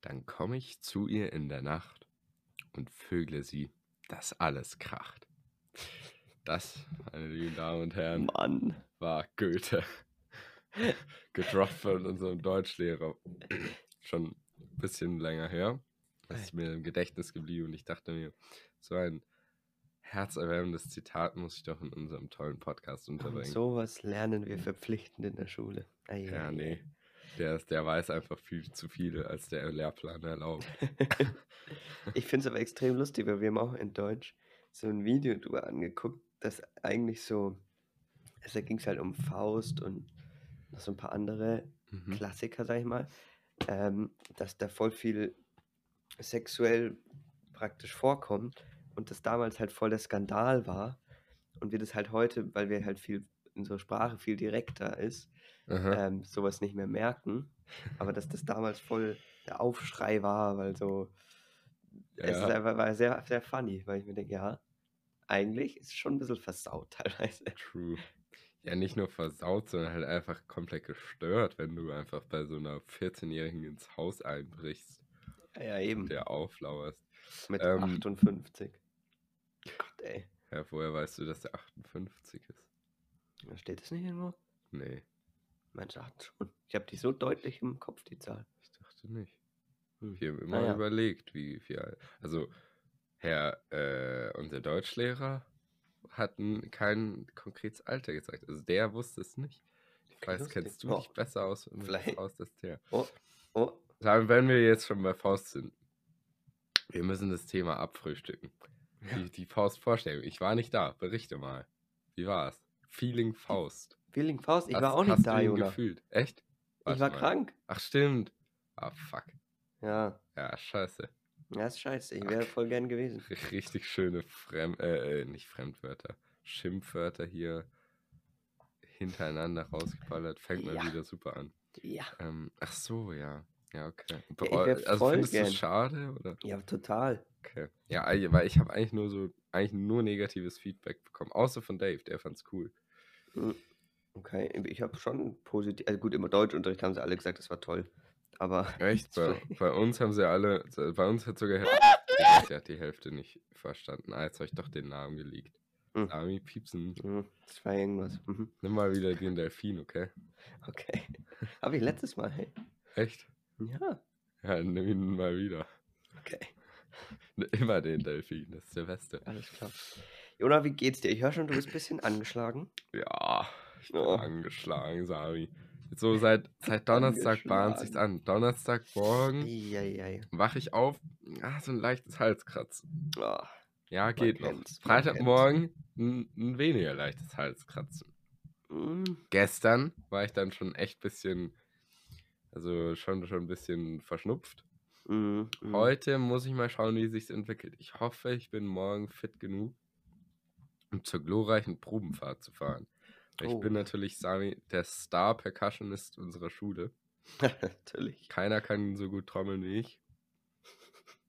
Dann komme ich zu ihr in der Nacht und vögle sie, dass alles kracht. Das, meine lieben Damen und Herren, Mann. war Goethe. Gedroppt von unserem Deutschlehrer. Schon ein bisschen länger her. Das ist mir im Gedächtnis geblieben und ich dachte mir, so ein herzerwärmendes Zitat muss ich doch in unserem tollen Podcast Und unterbringen. sowas lernen wir verpflichtend in der Schule. Ei, Ja, nee. Der, ist- der weiß einfach viel zu viel, als der Lehrplan erlaubt. Ich finde es aber extrem lustig, weil wir haben auch in Deutsch so ein Video drüber angeguckt, das eigentlich so, also da ging es halt um Faust und noch so ein paar andere Mhm. Klassiker, sag ich mal, ähm, dass da voll viel sexuell praktisch vorkommt und das damals halt voll der Skandal war und wir das halt heute, weil wir halt viel, unsere Sprache viel direkter ist, ähm, sowas nicht mehr merken. Aber dass das damals voll der Aufschrei war, weil so. Es ist Ja. einfach war sehr, sehr funny, weil ich mir denke, ja, eigentlich ist es schon ein bisschen versaut teilweise. True. Ja, nicht nur versaut, sondern halt einfach komplett gestört, wenn du einfach bei so einer 14-Jährigen ins Haus einbrichst, Ja, ja eben. der auflauerst. Mit ähm, 58. Gott, ey. Ja, woher weißt du, dass der 58 ist? Da steht das nicht irgendwo? Nee, Man sagt schon. Ich habe die so deutlich im Kopf, die Zahl. ich dachte nicht. Wir haben immer Naja. überlegt, wie viel. Also, Herr, äh, unser Deutschlehrer hat n- kein konkretes Alter gesagt. Also, der wusste es nicht. Ich weiß, kennst du Oh. dich besser aus Vielleicht. Faust als der? Oh, oh. Sagen, wenn wir jetzt schon bei Faust sind, wir müssen das Thema abfrühstücken. Ja. Die, die Faust-Vorstellung. Ich war nicht da. Berichte mal. Wie war's? Feeling Faust. Feeling Faust, ich Hast- war auch hast nicht da, du ihn Jona. gefühlt? Echt? Ich Warte war mal. krank. Ach, stimmt. Ah, fuck. Ja, Ja, scheiße. ja, ist scheiße. Ich wäre voll gern gewesen. Richtig schöne Fremd, äh, äh, nicht Fremdwörter, Schimpfwörter hier hintereinander rausgeballert. Fängt mal Ja. wieder super an. Ja. Ähm, ach so, ja. Ja, okay. ich wär also findest du es schade oder? Ja, total. Okay. Ja, ei- weil ich habe eigentlich nur so, eigentlich nur negatives Feedback bekommen. Außer von Dave, der fand's cool. Hm, Okay, ich habe schon positiv, also gut, im Deutschunterricht haben sie alle gesagt, das war toll. Aber Echt? Bei, bei uns haben sie alle, bei uns hat sogar der hat die Hälfte nicht verstanden. Ah, jetzt habe ich doch den Namen geleakt. Hm. Sami Piepsen. hm, das war irgendwas. Mhm. Nimm mal wieder den Delfin, okay? Okay. Habe ich letztes Mal, hey. Echt? Ja. Ja, nimm ihn mal wieder. Okay, Immer den Delfin, das ist der Beste. alles klar. Jona, wie geht's dir? Ich höre schon, du bist ein bisschen angeschlagen. Ja, ich bin Oh. angeschlagen, Sami. So seit, seit Donnerstag bahnt sich's an. Donnerstagmorgen wache ich auf, ah, so ein leichtes Halskratzen. Oh, Ja, geht noch. Freitagmorgen ein, ein weniger leichtes Halskratzen. mm, Gestern war ich dann schon echt bisschen, also schon, schon ein bisschen verschnupft. mm. Heute muss ich mal schauen, wie sich's entwickelt. Ich hoffe, ich bin morgen fit genug, um zur glorreichen Probenfahrt zu fahren. Ich Oh. bin natürlich Sami, der Star-Percussionist unserer Schule. Natürlich. Keiner kann so gut trommeln wie ich.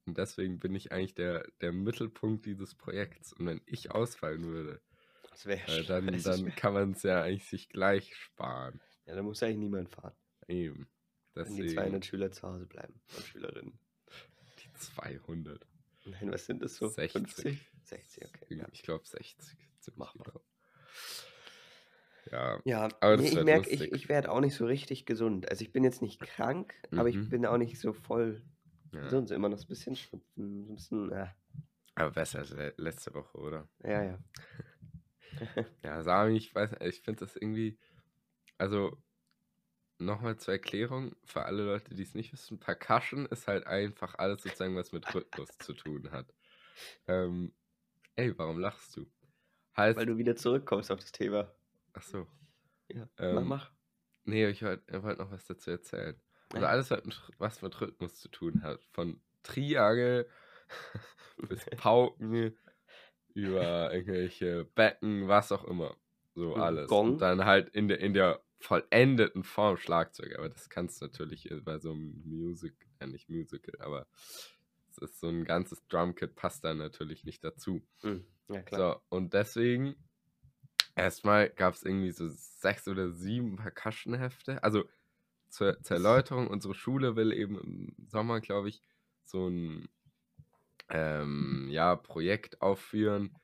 Und deswegen bin ich eigentlich der, der Mittelpunkt dieses Projekts. Und wenn ich ausfallen würde, äh, dann, dann kann man es ja eigentlich sich gleich sparen. Ja, da muss eigentlich niemand fahren. Eben. Wenn die Deswegen 200 Schüler zu Hause bleiben und Schülerinnen. die 200. Nein, was sind das so? 60. 50? 60, okay. Ja, Ich glaube 60. ziemlich Machbar. genau. Ja, ja Aber nee, ich merke, ich, ich werde auch nicht so richtig gesund. Also ich bin jetzt nicht krank, aber ich Mhm. bin auch nicht so voll ja. gesund. Immer noch ein bisschen schnupfen, ein bisschen, äh, aber besser als le letzte Woche, oder? ja, ja. Ja, Sami, ich weiß, ich finde das irgendwie, also nochmal zur Erklärung, für alle Leute, die es nicht wissen, Percussion ist halt einfach alles sozusagen, was mit Rhythmus zu tun hat. Ähm, ey, warum lachst du? Heißt, Weil du wieder zurückkommst auf das Thema. ach so, Ja, Ähm, mach, mach. nee, ich wollte wollt noch was dazu erzählen. Also alles, was mit, Rhythmus zu tun hat, von Triangel bis Pauken, über irgendwelche Becken, was auch immer. So alles. Und dann halt in der, in der vollendeten Form Schlagzeug. Aber das kannst du natürlich bei so einem Music, ja nicht Musical, aber es ist so ein ganzes Drumkit passt da natürlich nicht dazu. Hm, Ja, klar. So, und deswegen, erstmal gab es irgendwie so sechs oder sieben Percussion-Hefte. Also zur, zur Erläuterung, unsere Schule will eben im Sommer, glaube ich, so ein ähm, ja, Projekt aufführen,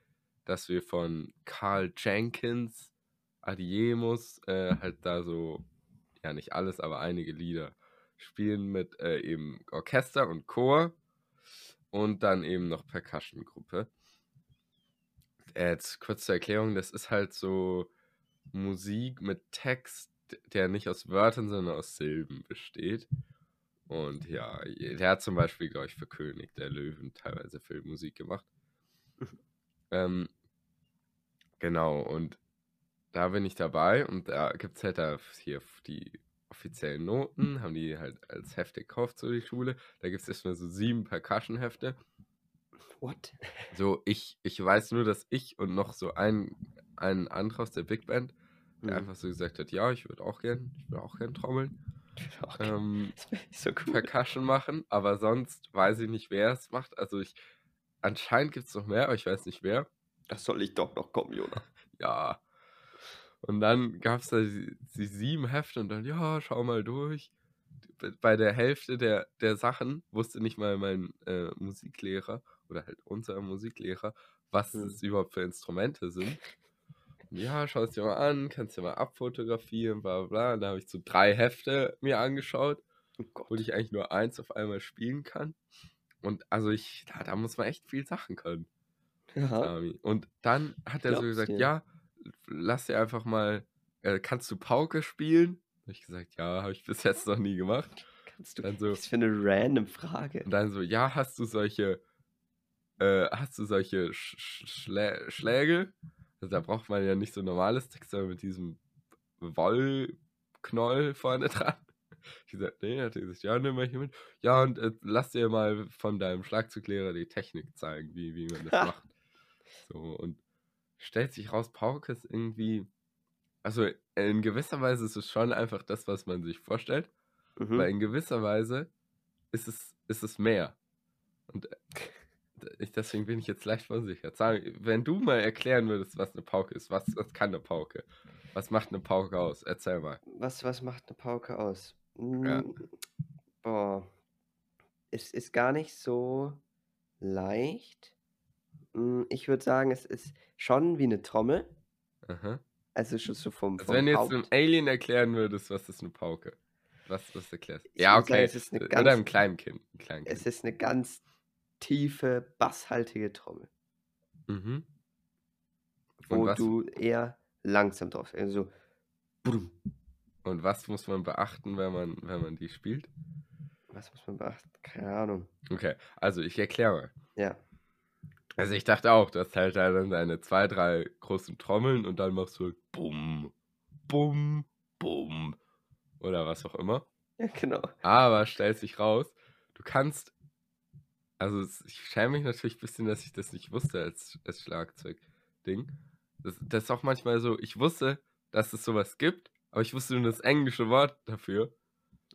dass wir von Carl Jenkins Adiemus äh, halt da so, ja nicht alles, aber einige Lieder spielen mit äh, eben Orchester und Chor und dann eben noch Percussion-Gruppe. Äh, jetzt kurz zur Erklärung, das ist halt so Musik mit Text, der nicht aus Wörtern, sondern aus Silben besteht. Und ja, der hat zum Beispiel, glaube ich, für König der Löwen teilweise Filmmusik gemacht. ähm, genau, und da bin ich dabei und da gibt es halt da hier die offiziellen Noten, haben die halt als Hefte gekauft, so die Schule. Da gibt es erstmal so sieben Percussion-Hefte. What? So, ich, ich weiß nur, dass ich und noch so ein, ein anderer aus der Big Band, der Mhm. einfach so gesagt hat, ja, ich würde auch gern, ich würde auch gern trommeln, Okay. ähm, so cool. Percussion machen, aber sonst weiß ich nicht, wer es macht. Also ich, anscheinend gibt es noch mehr, aber ich weiß nicht wer. Das soll ich doch noch kommen, Jonas. Ja. Und dann gab es da die, die sieben Hefte und dann, ja, schau mal durch. Bei der Hälfte der, der Sachen wusste nicht mal mein äh, Musiklehrer oder halt unser Musiklehrer, was Hm. es überhaupt für Instrumente sind. Ja, schau es dir mal an, kannst dir mal abfotografieren, bla bla. Und da habe ich so drei Hefte mir angeschaut, Oh wo ich eigentlich nur eins auf einmal spielen kann. Und also ich, da, da muss man echt viel Sachen können. Und dann hat er so Glaub's gesagt, dir. ja, lass dir einfach mal, äh, kannst du Pauke spielen? Habe ich gesagt, ja, habe ich bis jetzt noch nie gemacht. Kannst du. Dann so, Was für eine random Frage. und dann so, ja, hast du solche, äh, hast du solche Sch Sch Schlä Schläge? Also da braucht man ja nicht so normales Stick, sondern mit diesem Wollknoll vorne dran. Ich gesagt, nee, hat er gesagt, ja, nimm mal hier mit. Ja, und äh, lass dir mal von deinem Schlagzeuglehrer die Technik zeigen, wie, wie man das macht. So, und stellt sich raus, Pauke ist irgendwie, also in gewisser Weise ist es schon einfach das, was man sich vorstellt, Mhm. aber in gewisser Weise ist es, ist es mehr. Und äh, ich, deswegen bin ich jetzt leicht verunsichert. Sag, wenn du mal erklären würdest, was eine Pauke ist, was, was kann eine Pauke? Was macht eine Pauke aus? Erzähl mal. Was, was macht eine Pauke aus? Ja. Mm, Boah. Es ist gar nicht so leicht. Mm, Ich würde sagen, es ist schon wie eine Trommel. Aha. Also schon so vom, Also vom wenn du jetzt einem Alien erklären würdest, was ist eine Pauke? Was, was erklärst du? Ja, sagen, okay. es ist eine Oder ganz- einem kleinen Kind. Einem kleinen Es kind. ist eine ganz tiefe, basshaltige Trommel, Mhm. Und wo was, du eher langsam drauf. Also brumm. und was muss man beachten, wenn man, wenn man die spielt? Was muss man beachten? Keine Ahnung. Okay, also ich erkläre. Ja. Also ich dachte auch, du hast halt da dann deine zwei, drei großen Trommeln und dann machst du halt Bum, Bum, Bum oder was auch immer. Ja, genau. Aber stellt sich raus, du kannst, also ich schäme mich natürlich ein bisschen, dass ich das nicht wusste als, als Schlagzeug-Ding. Das, das ist auch manchmal so, ich wusste, dass es sowas gibt, aber ich wusste nur das englische Wort dafür.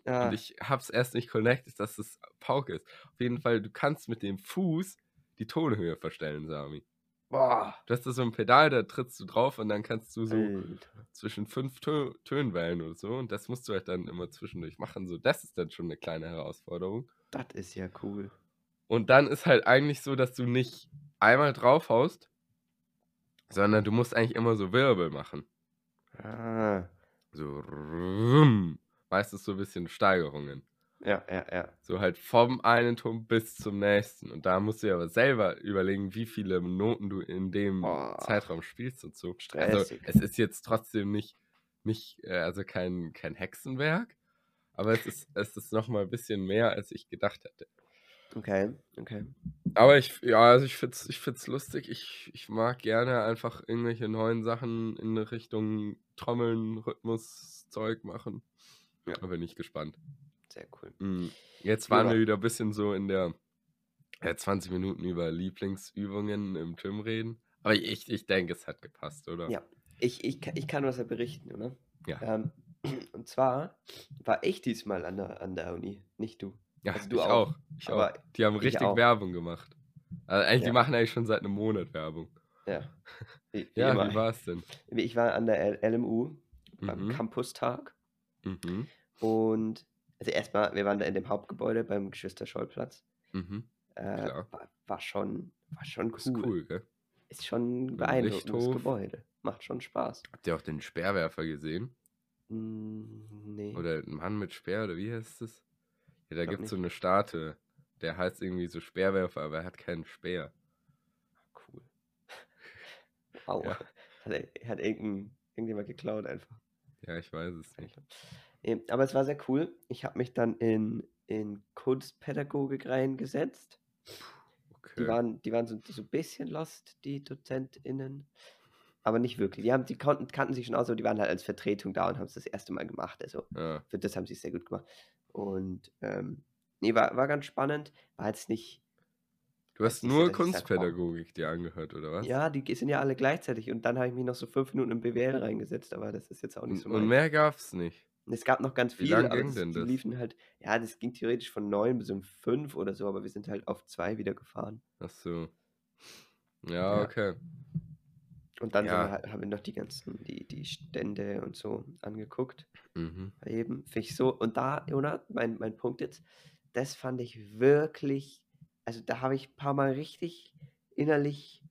Ah, Und ich hab's erst nicht connected, dass es Pauke ist. Auf jeden Fall, du kannst mit dem Fuß die Tonhöhe verstellen, Sami. boah. Du hast da so ein Pedal, da trittst du drauf und dann kannst du so Alter. zwischen fünf Tö Tönen wählen oder so. Und das musst du halt dann immer zwischendurch machen. So, das ist dann schon eine kleine Herausforderung. Das ist ja cool. Und dann ist halt eigentlich so, dass du nicht einmal draufhaust, sondern du musst eigentlich immer so Wirbel machen. Ah. So meistens so ein bisschen Steigerungen. Ja, ja, ja. So halt vom einen Ton bis zum nächsten. Und da musst du dir aber selber überlegen, wie viele Noten du in dem Boah. Zeitraum spielst und so. Also Stressig. es ist jetzt trotzdem nicht, nicht äh, also kein, kein Hexenwerk, aber es ist, es ist nochmal ein bisschen mehr, als ich gedacht hätte. Okay, okay. Aber ich, ja, also ich find's, ich find's lustig. Ich, ich mag gerne einfach irgendwelche neuen Sachen in Richtung Trommeln, Rhythmus, Zeug machen. Ja. Da bin ich gespannt. Sehr cool. Mm, Jetzt waren Ja. wir wieder ein bisschen so in der äh, 20 Minuten über Lieblingsübungen im Gym reden. Aber ich, ich denke, es hat gepasst, oder? Ja. Ich, ich, kann- ich kann was ja berichten, oder? Ja. Ähm, und zwar war ich diesmal an der, an der Uni, nicht du. Ja, Also du ich auch. auch. Ich auch. Die haben ich richtig. Werbung gemacht. Also eigentlich, Ja. die machen eigentlich schon seit einem Monat Werbung. Ja. Wie, wie Ja, immer. wie war es denn? Ich war an der LMU beim Mhm. Campustag Mhm. Und also erstmal, wir waren da in dem Hauptgebäude beim Geschwister-Scholl-Platz. Mhm. Äh, war, war schon, war schon Ist cool. cool, gell? Ist schon ein beeindruckendes Lichthof. Gebäude. Macht schon Spaß. Habt ihr auch den Speerwerfer gesehen? Hm, nee. Oder ein Mann mit Speer, oder wie heißt es? Ja, da gibt es so eine Statue. Der heißt irgendwie so Speerwerfer, aber er hat keinen Speer. Cool. Wow. Ja. Hat, er- hat irgendein, irgendjemand geklaut einfach. Ja, ich weiß es nicht. Nee, aber es war sehr cool. Ich habe mich dann in, in Kunstpädagogik reingesetzt. Okay. Die waren, die waren so, so ein bisschen lost, die DozentInnen. Aber nicht wirklich. Die, haben, die konnten, kannten sich schon aus, aber die waren halt als Vertretung da und haben es das erste Mal gemacht. Also ja. für das haben sie es sehr gut gemacht. Und ähm, nee, war, war ganz spannend. War jetzt nicht. Du hast nur wow. Kunstpädagogik dir angehört, oder was? Ja, die sind ja alle gleichzeitig. Und dann habe ich mich noch so fünf Minuten im BWL reingesetzt, aber das ist jetzt auch nicht Und, so und meins. mehr gab's nicht. Es gab noch ganz Wie viel, lang aber das, die das? liefen halt, ja, das ging theoretisch von neun bis um fünf oder so, aber wir sind halt auf zwei wieder gefahren. Ach so. Ja, Ja. okay. Und dann Ja. wir halt, haben wir noch die ganzen, die, die Stände und so angeguckt. Mhm. Eben, finde ich so. Und da, Jonah, mein, mein Punkt jetzt, das fand ich wirklich, also da habe ich ein paar Mal richtig innerlich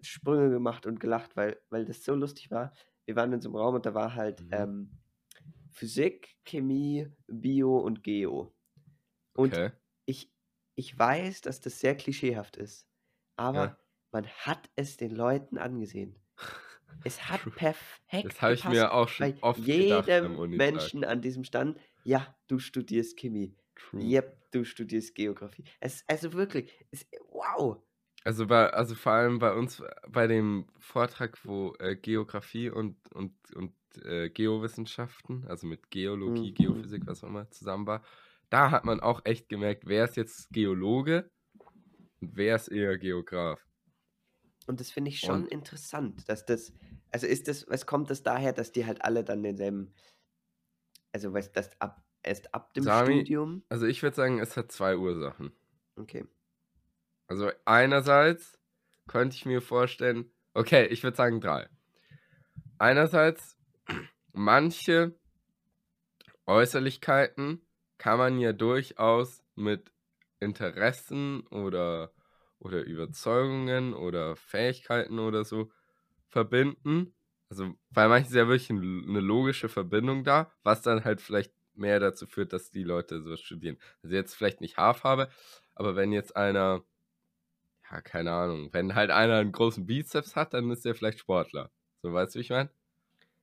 Sprünge gemacht und gelacht, weil, weil das so lustig war. Wir waren in so einem Raum und da war halt Mhm. ähm, Physik, Chemie, Bio und Geo. Und Okay. ich, ich weiß, dass das sehr klischeehaft ist, aber Ja. man hat es den Leuten angesehen. Es hat perfekt Das habe ich mir auch schon bei oft gedacht jedem Unitag. Menschen an diesem Stand. Ja, du studierst Chemie. True. Yep, du studierst Geografie. Es, also wirklich, es, wow. Also bei, also vor allem bei uns bei dem Vortrag, wo äh, Geografie und, und, und äh, Geowissenschaften, also mit Geologie, Mhm. Geophysik, was auch immer, zusammen war, da hat man auch echt gemerkt, wer ist jetzt Geologe und wer ist eher Geograf. Und das finde ich schon Und- interessant, dass das, also ist das, was kommt das daher, dass die halt alle dann denselben, also weißt das ab, erst ab dem Sami, Studium, Also ich würde sagen, es hat zwei Ursachen. okay, Also einerseits könnte ich mir vorstellen, okay, ich würde sagen drei. Einerseits, manche Äußerlichkeiten kann man ja durchaus mit Interessen oder, oder Überzeugungen oder Fähigkeiten oder so verbinden. Also bei manchen ist ja wirklich ein- eine logische Verbindung da, was dann halt vielleicht mehr dazu führt, dass die Leute so studieren. Also jetzt vielleicht nicht Haarfarbe, aber wenn jetzt einer, ja, keine Ahnung, wenn halt einer einen großen Bizeps hat, dann ist der vielleicht Sportler. So, weißt du, wie ich meine?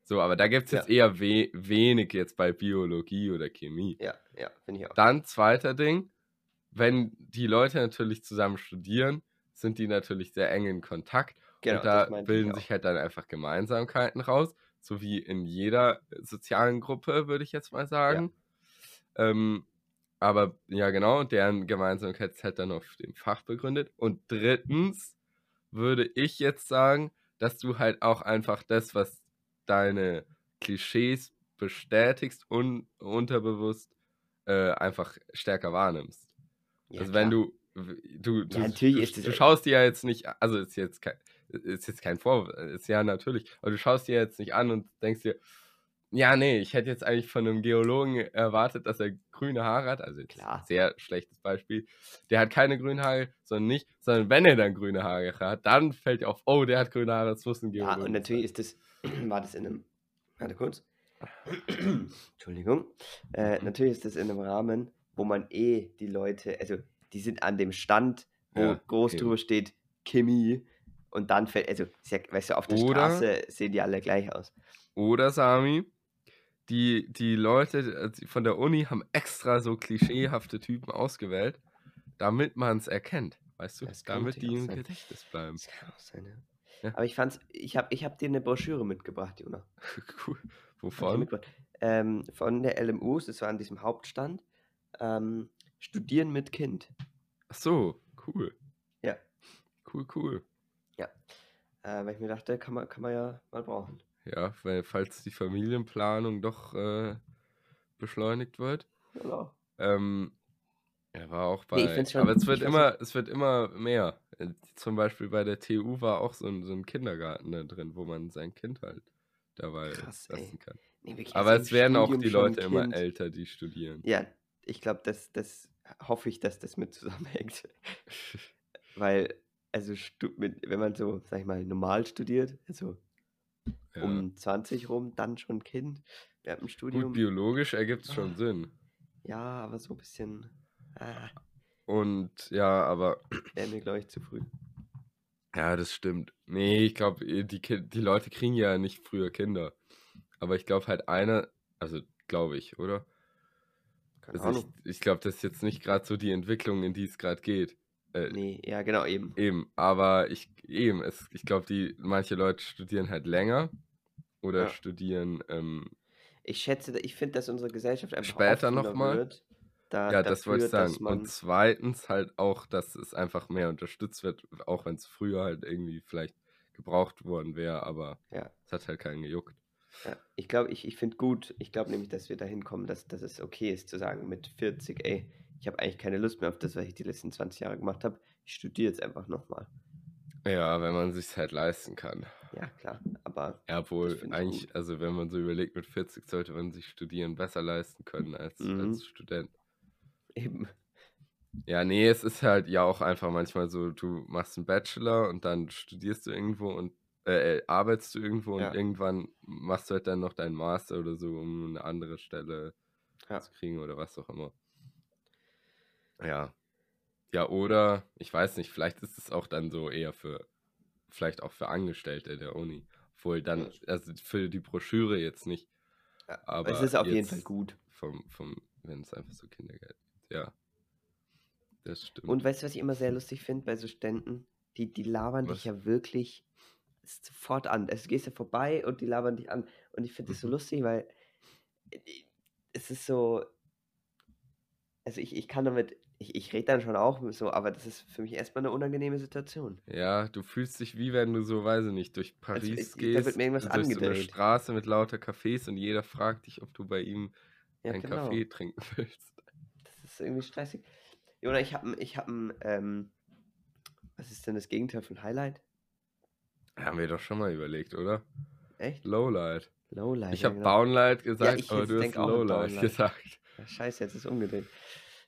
So, aber da gibt es Ja. jetzt eher we wenig jetzt bei Biologie oder Chemie. ja, ja, finde ich auch. Dann zweiter Ding, wenn die Leute natürlich zusammen studieren, sind die natürlich sehr eng in Kontakt Genau, und da bilden sich halt dann einfach Gemeinsamkeiten raus, so wie in jeder sozialen Gruppe, würde ich jetzt mal sagen. Ähm, aber ja, genau, deren Gemeinsamkeit ist halt dann auf dem Fach begründet. Und drittens würde ich jetzt sagen, dass du halt auch einfach das, was deine Klischees bestätigst und unterbewusst äh, einfach stärker wahrnimmst. Ja, also wenn du, du, du, Ja, natürlich du, du schaust dir ja jetzt nicht, also ist jetzt kein, ist jetzt kein Vorwurf, ist ja natürlich, aber du schaust dir jetzt nicht an und denkst dir, ja, nee, ich hätte jetzt eigentlich von einem Geologen erwartet, dass er grüne Haare hat, also Klar. sehr schlechtes Beispiel, der hat keine grünen Haare, sondern nicht, sondern wenn er dann grüne Haare hat, dann fällt auf, oh, der hat grüne Haare, das muss ein Ja, Geologe und natürlich ist das, war das in einem, warte kurz, Entschuldigung, äh, Mhm. natürlich ist das in einem Rahmen, wo man eh die Leute, also die sind an dem Stand, wo Ja, groß eben. drüber steht Chemie und dann fällt, also ja, weißt du, auf der Oder- Straße sehen die alle gleich aus. Oder Sami, die, die Leute äh, von der Uni haben extra so klischeehafte Typen ausgewählt, damit man es erkennt, weißt du? Damit die im sein. Gedächtnis bleiben. Das kann auch sein, ja. Ja. Aber ich fand's, ich habe ich hab dir eine Broschüre mitgebracht, Jona. cool. Hab Wovon? Ähm, von der LMU, das war an diesem Hauptstand. Ähm, Studieren mit Kind. Ach so, cool. Ja. Cool, cool. Äh, weil ich mir dachte, kann man, kann man ja mal brauchen. Ja, weil, falls die Familienplanung doch äh, beschleunigt wird. Genau. Ähm, er war auch bei. Nee, schon- aber es wird immer, es wird immer mehr. Zum Beispiel bei der TU war auch so ein, so ein Kindergarten da drin, wo man sein Kind halt dabei Krass, ey. lassen kann. Nee, Aber es werden auch Studium die schon Leute immer älter, die studieren. Ja, ich glaube, das, das hoffe ich, dass das mit zusammenhängt. Weil, also wenn man so, sag ich mal, normal studiert, also Ja. um 20 rum, dann schon Kind, während dem Gut, Studium. biologisch ergibt es schon Ah. Sinn. Ja, aber so ein bisschen, ah, Und ja, aber wäre mir, glaube ich, zu früh. ja, das stimmt. Nee, ich glaube, die, Ki- die Leute kriegen ja nicht früher Kinder. Aber ich glaube halt einer, also glaube ich, oder? Keine Also ich, Ahnung. ich glaube, das ist jetzt nicht gerade so die Entwicklung, in die es gerade geht. Äh, Nee, ja, genau, eben. Eben, aber ich eben, es, ich glaube, die manche Leute studieren halt länger oder Ja. studieren, ähm, Ich schätze, ich finde, dass unsere Gesellschaft einfach Später offener noch mal? wird. Da, ja, das wollte ich dafür, sagen. Und zweitens halt auch, dass es einfach mehr unterstützt wird, auch wenn es früher halt irgendwie vielleicht gebraucht worden wäre, aber ja, es hat halt keinen gejuckt. ja. Ich glaube, ich, ich finde gut, ich glaube nämlich, dass wir dahin kommen, dass, dass es okay ist zu sagen mit 40, ey, ich habe eigentlich keine Lust mehr auf das, was ich die letzten 20 Jahre gemacht habe. Ich studiere jetzt einfach nochmal. Ja, wenn man sich halt leisten kann. Ja, klar, aber Ja, ich eigentlich, also wenn man so überlegt, mit 40 sollte man sich Studieren besser leisten können als, Mhm. als Student. eben, Ja, nee, es ist halt ja auch einfach manchmal so, du machst einen Bachelor und dann studierst du irgendwo und äh, äh, arbeitest du irgendwo Ja. und irgendwann machst du halt dann noch deinen Master oder so, um eine andere Stelle Ja. zu kriegen oder was auch immer. Ja. Ja, oder, ich weiß nicht, vielleicht ist es auch dann so eher für, vielleicht auch für Angestellte der Uni. Obwohl dann, also für die Broschüre jetzt nicht. ja. Aber es ist auf jeden Fall gut. Vom, vom, wenn es einfach so Kindergeld gibt. Ja. Das stimmt. Und weißt du, was ich immer sehr lustig finde bei so Ständen? Die, die labern Was? dich ja wirklich sofort an. Es gehst ja vorbei und die labern dich an. Und ich finde das so Mhm. lustig, weil äh, es ist so. Also ich, ich kann damit, ich, ich rede dann schon auch so, aber das ist für mich erstmal eine unangenehme Situation. Ja, du fühlst dich wie wenn du so, weiß ich nicht, durch Also Paris da gehst, wird mir irgendwas durch so eine. Straße mit lauter Cafés und jeder fragt dich, ob du bei ihm Ja, einen genau. Kaffee trinken willst. Das ist irgendwie stressig. Jona, ich habe ich hab ein, ähm, was ist denn das Gegenteil von Highlight? Haben wir doch schon mal überlegt, oder? Echt? Lowlight. Lowlight. Ich ja, habe genau. Downlight gesagt, ich aber du hast Lowlight gesagt. Ja, Scheiße, jetzt ist es umgedreht.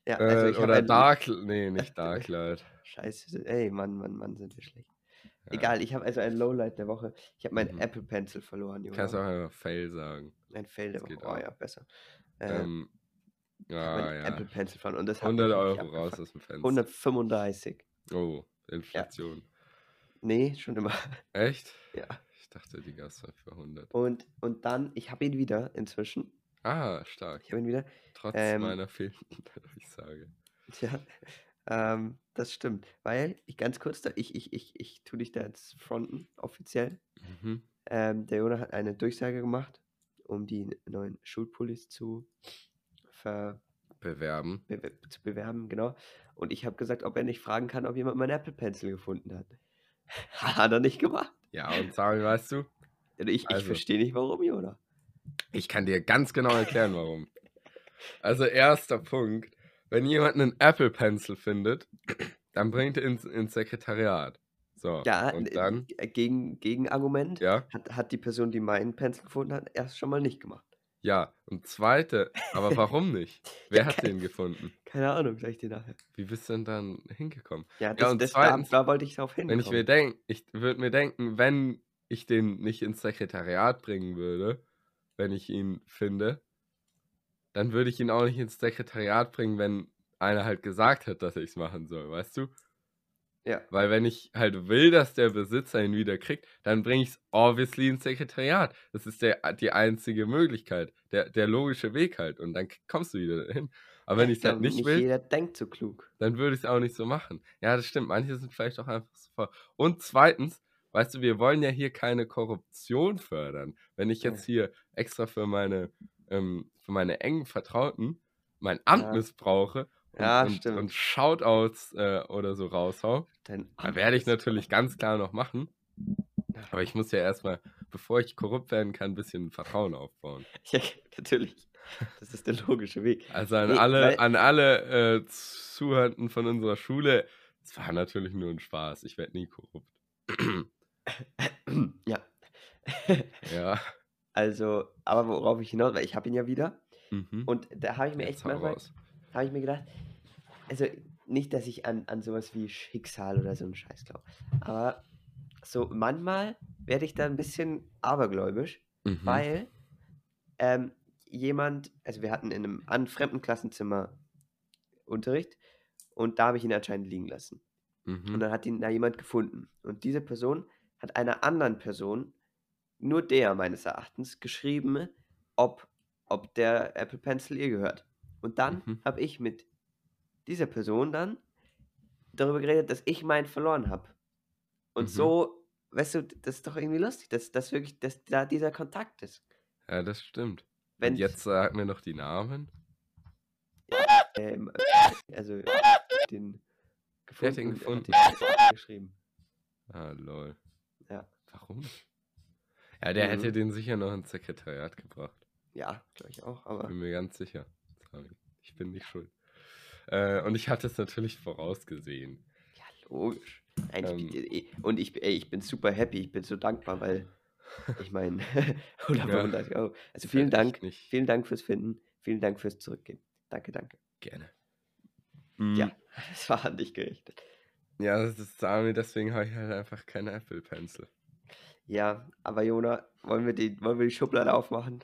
Ja, Äh, also ich hab oder ein- Dark, nee, nicht Darklight. Scheiße, ey, Mann, Mann, Mann, sind wir schlecht. Ja. Egal, ich habe also ein Lowlight der Woche. Ich habe meinen Mhm. Apple Pencil verloren, Junge. Kannst auch einfach Fail sagen. Ein Fail der das Woche. Oh auch. ja, besser. Äh, Ähm, hab ja, ja. Apple Pencil verloren und das hat 100 mich Euro raus aus dem Fenster. 135. Oh, Inflation. Nee, schon immer. Echt? Ja. Ich dachte, die gab's mal für 100. Und, und dann, ich habe ihn wieder inzwischen. Ah, stark. Ich habe ihn wieder. Trotz Ähm, meiner fehlenden Durchsage. Ja, ähm, das stimmt. Weil, ich ganz kurz, da, ich, ich, ich, ich tue dich da jetzt fronten, offiziell. Mhm. Ähm, der Jonah hat eine Durchsage gemacht, um die neuen Schulpullis zu, ver, Bewerben. bewe- zu bewerben, genau. Und ich habe gesagt, ob er nicht fragen kann, ob jemand meinen Apple Pencil gefunden hat. hat er nicht gemacht. Ja, und Sami, weißt du, ich, ich Also. verstehe nicht, warum, Jonah. Ich kann dir ganz genau erklären, warum. Also, erster Punkt. Wenn jemand einen Apple Pencil findet, dann bringt er ihn ins, ins Sekretariat. So, Ja, und äh, dann, äh, gegen, Gegenargument ja, hat, hat die Person, die meinen Pencil gefunden hat, erst schon mal nicht gemacht. ja. Und zweite, aber warum nicht? Wer Ja, hat den gefunden? Keine Ahnung, sag ich dir nachher. Wie bist du denn dann hingekommen? Ja, das, und das, zweitens, da, da wollte ich drauf Wenn hinkommen. ich mir denke, ich würde mir denken, wenn ich den nicht ins Sekretariat bringen würde, wenn ich ihn finde, dann würde ich ihn auch nicht ins Sekretariat bringen, wenn einer halt gesagt hat, dass ich es machen soll, weißt du? Ja. Weil wenn ich halt will, dass der Besitzer ihn wieder kriegt, dann bringe ich es obviously ins Sekretariat. Das ist der, die einzige Möglichkeit, der, der logische Weg halt. Und dann kommst du wieder hin. Aber wenn ich es halt nicht nicht will, jeder denkt so klug. dann würde ich es auch nicht so machen. Ja, das stimmt. Manche sind vielleicht auch einfach so voll. Und zweitens, weißt du, wir wollen ja hier keine Korruption fördern. Wenn ich jetzt hier extra für meine, ähm, für meine engen Vertrauten mein Amt Ja. missbrauche und, Ja, und, und Shoutouts äh, oder so raushau, dann werde ich natürlich ganz klar noch machen. Aber ich muss ja erstmal, bevor ich korrupt werden kann, ein bisschen Vertrauen aufbauen. Ja, natürlich. Das ist der logische Weg. Also an Nee, alle, an alle äh, Zuhörenden von unserer Schule, es war natürlich nur ein Spaß. Ich werde nie korrupt. ja. ja. Also, aber worauf ich hinaus, weil ich habe ihn ja wieder. Mhm. Und da habe ich mir Jetzt echt manchmal, raus. habe ich mir gedacht, also nicht, dass ich an, an sowas wie Schicksal oder so einen Scheiß glaube, aber so manchmal werde ich da ein bisschen abergläubisch, Mhm. weil ähm, jemand, also wir hatten in einem an fremden Klassenzimmer Unterricht und da habe ich ihn anscheinend liegen lassen. Und Mhm. dann hat ihn da jemand gefunden. Und diese Person hat einer anderen Person, nur der meines Erachtens, geschrieben, ob, ob der Apple Pencil ihr gehört. Und dann Mhm. habe ich mit dieser Person dann darüber geredet, dass ich meinen verloren habe. Und Mhm. so, weißt du, das ist doch irgendwie lustig, dass, dass wirklich, dass da dieser Kontakt ist. Ja, das stimmt. Wenn Und jetzt sag mir noch die Namen. ähm, also den Wer hat den gefunden, gefunden? den geschrieben. Ah, lol. Warum? Ja, der Mhm. hätte den sicher noch ins Sekretariat gebracht. Ja, glaube ich auch, aber Bin mir ganz sicher. Sorry. Ich bin nicht schuld. Äh, und ich hatte es natürlich vorausgesehen. Ja, logisch. Nein, Ähm. ich, und ich, ey, ich bin super happy, ich bin so dankbar, weil ich meine, 135 Euro. Also vielen Dank, vielen Dank fürs Finden, vielen Dank fürs Zurückgeben. Danke, danke. gerne. Ja, Mm, das war an dich gerichtet. Ja, das ist Sami, deswegen habe ich halt einfach keine Apple Pencil. Ja, aber Jona, wollen wir die, wollen wir die Schublade aufmachen?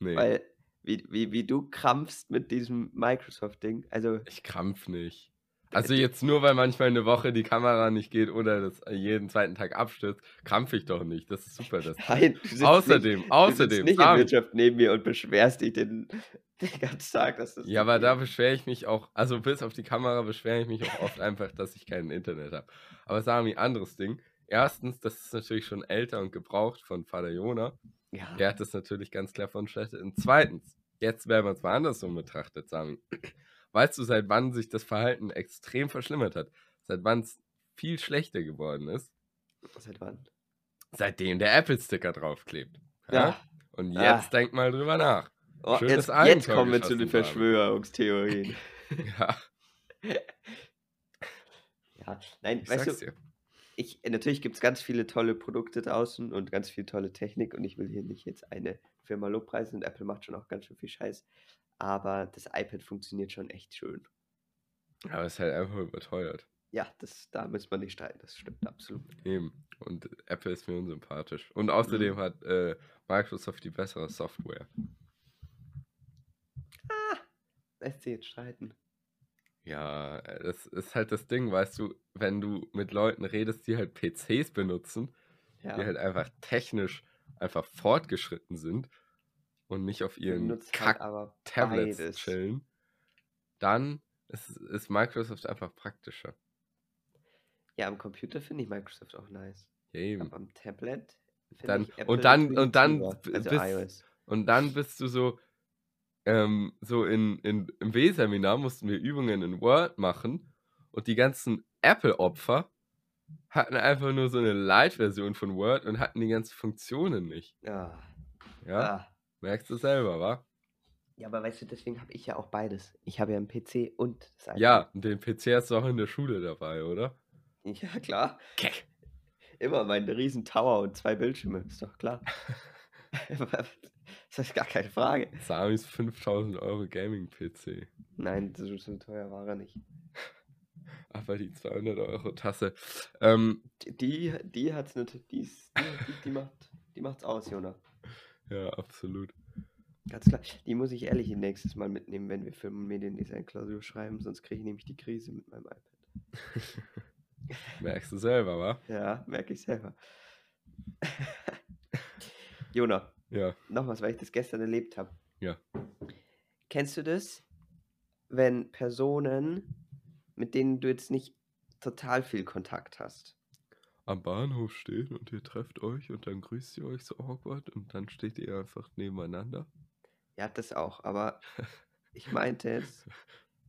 Nee, Weil, wie, wie, wie du krampfst mit diesem Microsoft-Ding, also, ich krampf nicht. Also jetzt nur, weil manchmal eine Woche die Kamera nicht geht oder das jeden zweiten Tag abstürzt, krampf ich doch nicht. Das ist super. Das nein, du sitzt außerdem, nicht, du außerdem, sitzt nicht in Wirtschaft neben mir und beschwerst dich den, den ganzen Tag, dass das Ja, aber da geht. beschwere ich mich auch, also bis auf die Kamera beschwere ich mich auch oft einfach, dass ich kein Internet habe. Aber Sami, anderes Ding. Erstens, das ist natürlich schon älter und gebraucht von Vater Jona. Ja, Der hat das natürlich ganz klar von Städte. Und zweitens, jetzt, wenn man es mal andersrum betrachtet, Sami, weißt du, seit wann sich das Verhalten extrem verschlimmert hat? Seit wann es viel schlechter geworden ist? seit wann? Seitdem der Apple-Sticker draufklebt. Ja? Ja. Und Ah. jetzt denk mal drüber nach. Oh, Schönes jetzt, jetzt kommen wir zu den. Verschwörungstheorien. Ja, Ja, nein, ich weißt du, dir. Ich, natürlich gibt es ganz viele tolle Produkte draußen und ganz viel tolle Technik und ich will hier nicht jetzt eine Firma lobpreisen und Apple macht schon auch ganz schön viel Scheiß, aber das iPad funktioniert schon echt schön. Aber es ist halt einfach überteuert. Ja, das, da müssen wir nicht streiten, das stimmt absolut. Eben. Und Apple ist mir unsympathisch. Und außerdem Mhm. hat äh, Microsoft die bessere Software. Lässt sich jetzt streiten. Ja, äh, das ist halt das Ding, weißt du, wenn du mit Leuten redest, die halt PCs benutzen, Ja, die halt einfach technisch einfach fortgeschritten sind und nicht auf ihren benutzt halt chillen, dann ist, ist Microsoft einfach praktischer. Ja, am Computer finde ich Microsoft auch nice. Ja, eben. Aber am Tablet finde ich und dann- und dann also bis- iOS. Und dann bist du so, ähm, so in, in, im W-Seminar mussten wir Übungen in Word machen und die ganzen Apple-Opfer hatten einfach nur so eine Light-Version von Word und hatten die ganzen Funktionen nicht. Ja. Ja, Ah. merkst du selber, wa? Ja, aber weißt du, deswegen habe ich ja auch beides. Ich habe ja einen PC und das iPad. Ja, den PC hast du auch in der Schule dabei, oder? Ja, klar. Okay. Immer mein riesen Tower und zwei Bildschirme, ist doch klar. das ist gar keine Frage. Samis 5000 Euro Gaming-PC. Nein, so, so teuer war er nicht. Aber die 200 Euro Tasse. Ähm, Die, die hat's natürlich, die, ist- die, die, die macht, die macht's aus, Jona. ja, absolut. Ganz klar. Die muss ich ehrlich nächstes Mal mitnehmen, wenn wir für Mediendesign-Klausur schreiben, sonst kriege ich nämlich die Krise mit meinem iPad. Merkst du selber, wa? Ja, merke ich selber. Jona, Ja. noch was, weil ich das gestern erlebt habe. Ja. Kennst du das, wenn Personen, mit denen du jetzt nicht total viel Kontakt hast, am Bahnhof stehen und ihr trefft euch und dann grüßt ihr euch so awkward und dann steht ihr einfach nebeneinander. ja, das auch, aber ich meinte jetzt,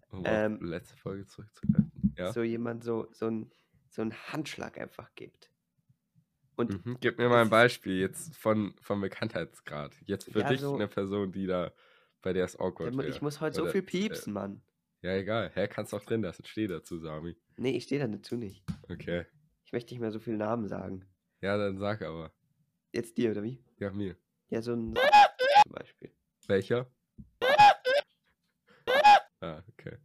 Um Ähm, letzte Folge zurückzugreifen. Ja. so jemand so, so, ein, so einen Handschlag einfach gibt. Und Mhm. Gib mir mal ein Beispiel jetzt von, vom Bekanntheitsgrad. Jetzt für Ja, dich so- eine Person, die da, bei der es awkward ich wäre. muss heute so Oder, viel äh, piepsen, Mann. Ja, egal. Hä, kannst auch drin lassen. Steh dazu, Sami. Nee, ich stehe da dazu nicht. Okay. Ich möchte nicht mehr so viele Namen sagen. Ja, dann sag aber. Jetzt dir, oder wie? Ja, mir. Ja, so ein zum Beispiel. Welcher? Ah, okay.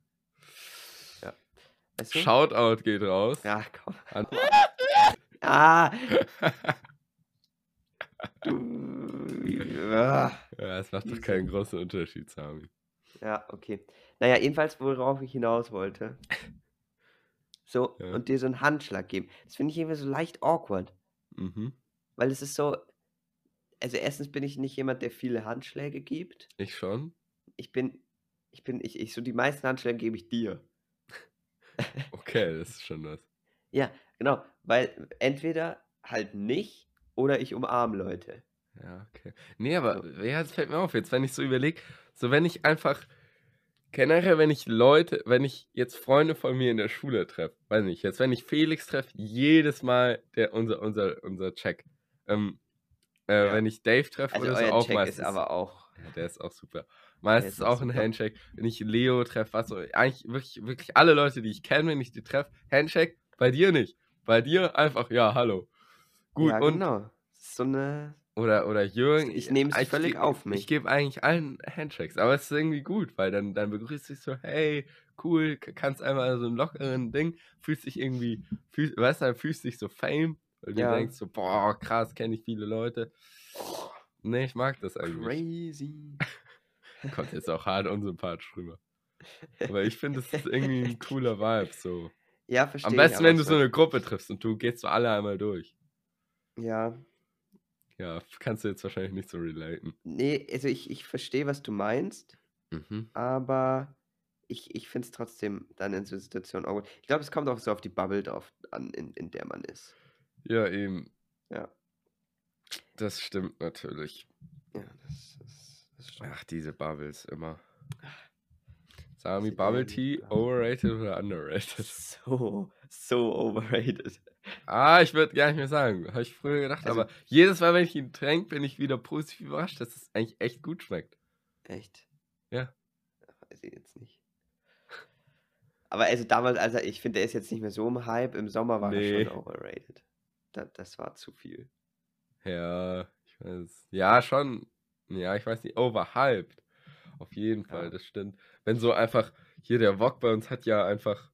Weißt du? Shoutout geht raus. Ja, komm. An Ah! Du. Ah. ja, es macht doch keinen großen Unterschied, Sami. Ja, okay. Naja, jedenfalls, worauf ich hinaus wollte. So, Ja. und dir so einen Handschlag geben. Das finde ich irgendwie so leicht awkward. Mhm. Weil es ist so. Also, erstens bin ich nicht jemand, der viele Handschläge gibt. Ich schon. Ich bin. Ich bin. Ich, ich so die meisten Handschläge gebe ich dir. Okay, das ist schon was. Ja, genau. Weil entweder halt nicht oder ich umarme Leute. Ja, okay. Nee, aber So. ja, das fällt mir auf, jetzt, wenn ich so überlege, so wenn ich einfach generell, wenn ich Leute, wenn ich jetzt Freunde von mir in der Schule treffe, weiß nicht, jetzt wenn ich Felix treffe, jedes Mal der unser unser unser Check. Ähm, äh, Ja. wenn ich Dave treffe Also, oder so auch Check meistens. ist aber auch. ja, der ist auch super. Meistens ist auch auch ein super. Handshake. Wenn ich Leo treffe, was so, eigentlich wirklich, wirklich alle Leute, die ich kenne, wenn ich die treffe, Handshake, bei dir nicht. Bei dir einfach, ja, hallo. Gut, ja, und genau. So eine. oder, oder Jürgen. Ich nehme es ich völlig ge- auf Ich mich. gebe eigentlich allen Handshakes, aber es ist irgendwie gut, weil dann, dann begrüßt dich so, hey, cool, kannst einmal so ein lockeren Ding, fühlst dich irgendwie, fühlst, weißt du, fühlst dich so fame, weil du Ja. denkst so, boah, krass, kenne ich viele Leute. Nee, ich mag das eigentlich. Crazy. Kommt jetzt auch hart unsympathisch rüber. Aber ich finde, es ist irgendwie ein cooler Vibe, so. Ja, verstehe. Am besten, wenn du so eine Gruppe triffst und du gehst so alle einmal durch. Ja. Ja, kannst du jetzt wahrscheinlich nicht so relaten. Nee, also ich, ich verstehe, was du meinst, Mhm. aber ich, ich finde es trotzdem dann in so Situationen awkward. Ich glaube, es kommt auch so auf die Bubble drauf an, in, in der man ist. Ja, eben. Ja. Das stimmt natürlich. Ja, das, das, das stimmt. Ach, diese Bubbles immer. Sami, Bubble Tea, overrated oder underrated? So, so overrated. Ah, ich würde gar nicht mehr sagen. Habe ich früher gedacht. Also- aber jedes Mal, wenn ich ihn trinke, bin ich wieder positiv überrascht, dass es eigentlich echt gut schmeckt. Echt? Ja. Weiß ich jetzt nicht. Aber also damals, also ich finde, der ist jetzt nicht mehr so im Hype. Im Sommer war er Nee. schon overrated. Da, das war zu viel. Ja, ich weiß. Ja, schon. Ja, ich weiß nicht. Overhyped. Auf jeden Fall, Ja. das stimmt. Wenn so einfach, hier der Wok bei uns hat ja einfach,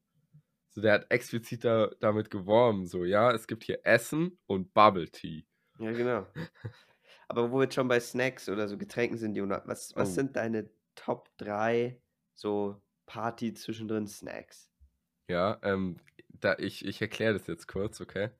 so der hat explizit da, damit geworben, so, ja, es gibt hier Essen und Bubble Tea. Ja, genau. Aber wo wir jetzt schon bei Snacks oder so Getränken sind, Jonah, was, was Oh. sind deine Top 3 so Party zwischendrin Snacks? Ja, ähm, da, ich, ich erkläre das jetzt kurz, okay?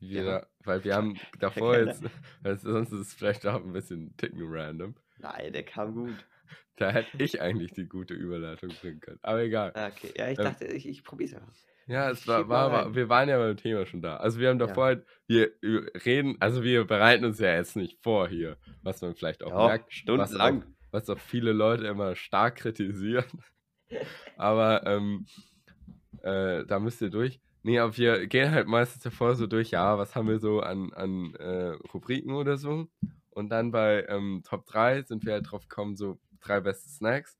Wir Ja. da, weil wir haben davor jetzt, sonst ist es vielleicht auch ein bisschen ticken random. Nein, der kam gut. Da hätte ich eigentlich die gute Überleitung bringen können. Aber egal. Ah, Okay, ja, ich Ähm, dachte, ich, ich probier's einfach. Ja, es war, mal war, war, wir waren ja beim Thema schon da. Also wir haben Ja. davor halt, wir reden, also wir bereiten uns ja jetzt nicht vor hier, was man vielleicht auch Ja, merkt, was auch, stundenlang. was auch viele Leute immer stark kritisieren. Aber ähm, äh, da müsst ihr durch. Nee, aber wir gehen halt meistens davor so durch, ja, was haben wir so an, an äh, Rubriken oder so. Und dann bei ähm, Top 3 sind wir halt drauf gekommen, so drei beste Snacks.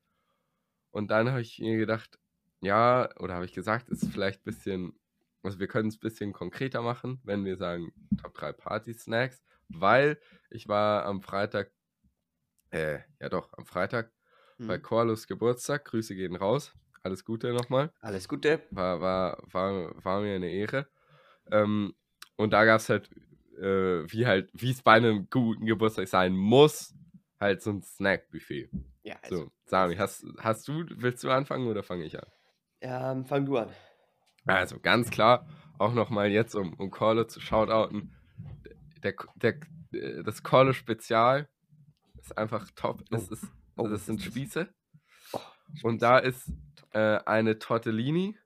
Und dann habe ich mir gedacht, ja, oder habe ich gesagt, ist vielleicht ein bisschen, also wir können es ein bisschen konkreter machen, wenn wir sagen Top 3 Party-Snacks, weil ich war am Freitag, äh, ja doch, am Freitag bei Hm. Corlos Geburtstag. Grüße gehen raus. Alles Gute nochmal. Alles Gute. War, war, war, war mir eine Ehre. Ähm, und da gab es halt, äh, wie halt, wie es bei einem guten Geburtstag sein muss, halt so ein Snack-Buffet. Ja, also, So, Sami, hast, hast du, willst du anfangen oder fange ich an? ähm, fang du an. Also ganz klar, auch nochmal jetzt, um, um Corlo zu shoutouten, der, der, das Corlo Spezial ist einfach top. Es ist, Oh, das sind? Spieße. Oh, Und da ist äh, eine Tortellini,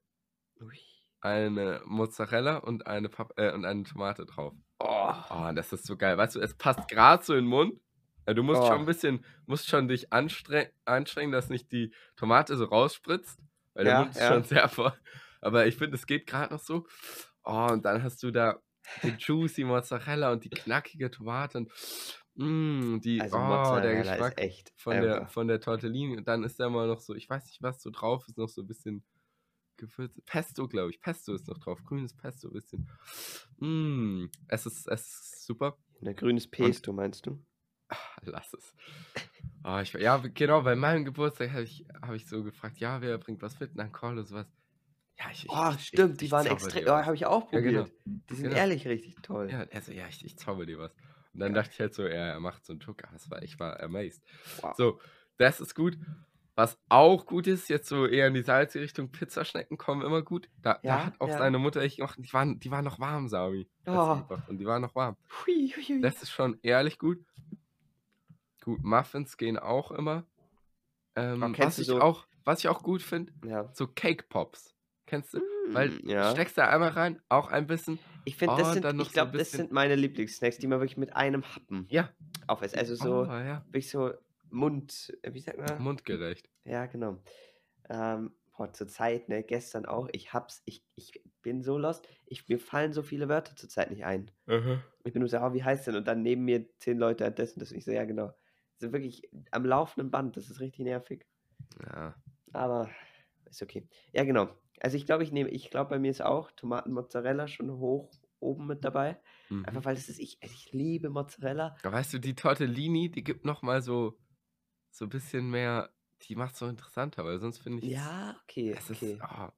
Ui. eine Mozzarella und eine, Pap äh, und eine Tomate drauf. Oh, Oh, das ist so geil. Weißt du, es passt gerade so in den Mund. Äh, Du musst Oh. schon ein bisschen, musst schon dich anstre anstrengen, dass nicht die Tomate so rausspritzt, weil der Ja, Mund ist ja. schon sehr voll. Aber ich finde, es geht gerade noch so. Oh, und dann hast du da die juicy Mozzarella und die knackige Tomate und mm, die, also oh, der Mozzarella Geschmack ist echt von der, von der Tortellini. Und dann ist da mal noch so, ich weiß nicht, was so drauf ist, noch so ein bisschen Gewürze. Pesto, glaube ich. Pesto ist noch drauf. Grünes Pesto, ein bisschen. Mm, es, ist, es ist super. Ne, grünes Pesto, meinst du? Ah, lass es. Oh, ich, ja, genau, bei meinem Geburtstag habe ich, hab ich so gefragt, ja, wer bringt was mit? Und dann Call oder sowas. Ja, ich, Oh, ich, stimmt, die waren extrem. dir Oh, habe ich auch Ja, genau. probiert. Die sind Genau. ehrlich richtig toll. Ja, also, ja, ich, ich zauber dir was. Und dann Geil. dachte ich halt so, ja, er macht so einen Tuck. Aber es war, ich war amazed. Wow. So, das ist gut. Was auch gut ist, jetzt so eher in die salzige Richtung, Pizzaschnecken kommen immer gut. Da, da Ja, hat auch ja. seine Mutter echt gemacht. Die waren, die waren noch warm, Sami. Oh. Und die waren noch warm. Hui, hui, hui. Das ist schon ehrlich gut. Gut, Muffins gehen auch immer. Ähm, Oh, kennst was, ich so- auch, was ich auch gut finde, ja. so Cake Pops. Kennst du? Weil Mm, ja. steckst da einmal rein, auch ein bisschen. Ich finde, Oh, das und sind, ich so glaube, das bisschen- sind meine Lieblingssnacks, die man wirklich mit einem Happen Ja. aufisst. Also so, oh, ja. wirklich so Mund, äh, wie sagt man? Mundgerecht. Ja, genau. Ähm, boah, zur Zeit, ne, gestern auch, ich hab's, ich, ich bin so lost, ich, mir fallen so viele Wörter zur Zeit nicht ein. Ich bin nur so, oh, wie heißt denn? Und dann neben mir zehn Leute hat das und das. Und ich so, ja, genau. So wirklich am laufenden Band, das ist richtig nervig. Ja. Aber ist okay. Ja, genau. Also ich glaube, ich nehme, ich glaube, bei mir ist auch Tomaten-Mozzarella schon hoch oben mit dabei. Mhm. Einfach weil es ist, ich, ich liebe Mozzarella. Aber weißt du, die Tortellini, die gibt noch mal so so ein bisschen mehr, die macht so interessanter, weil sonst finde ich Ja, okay, es okay. ist oh,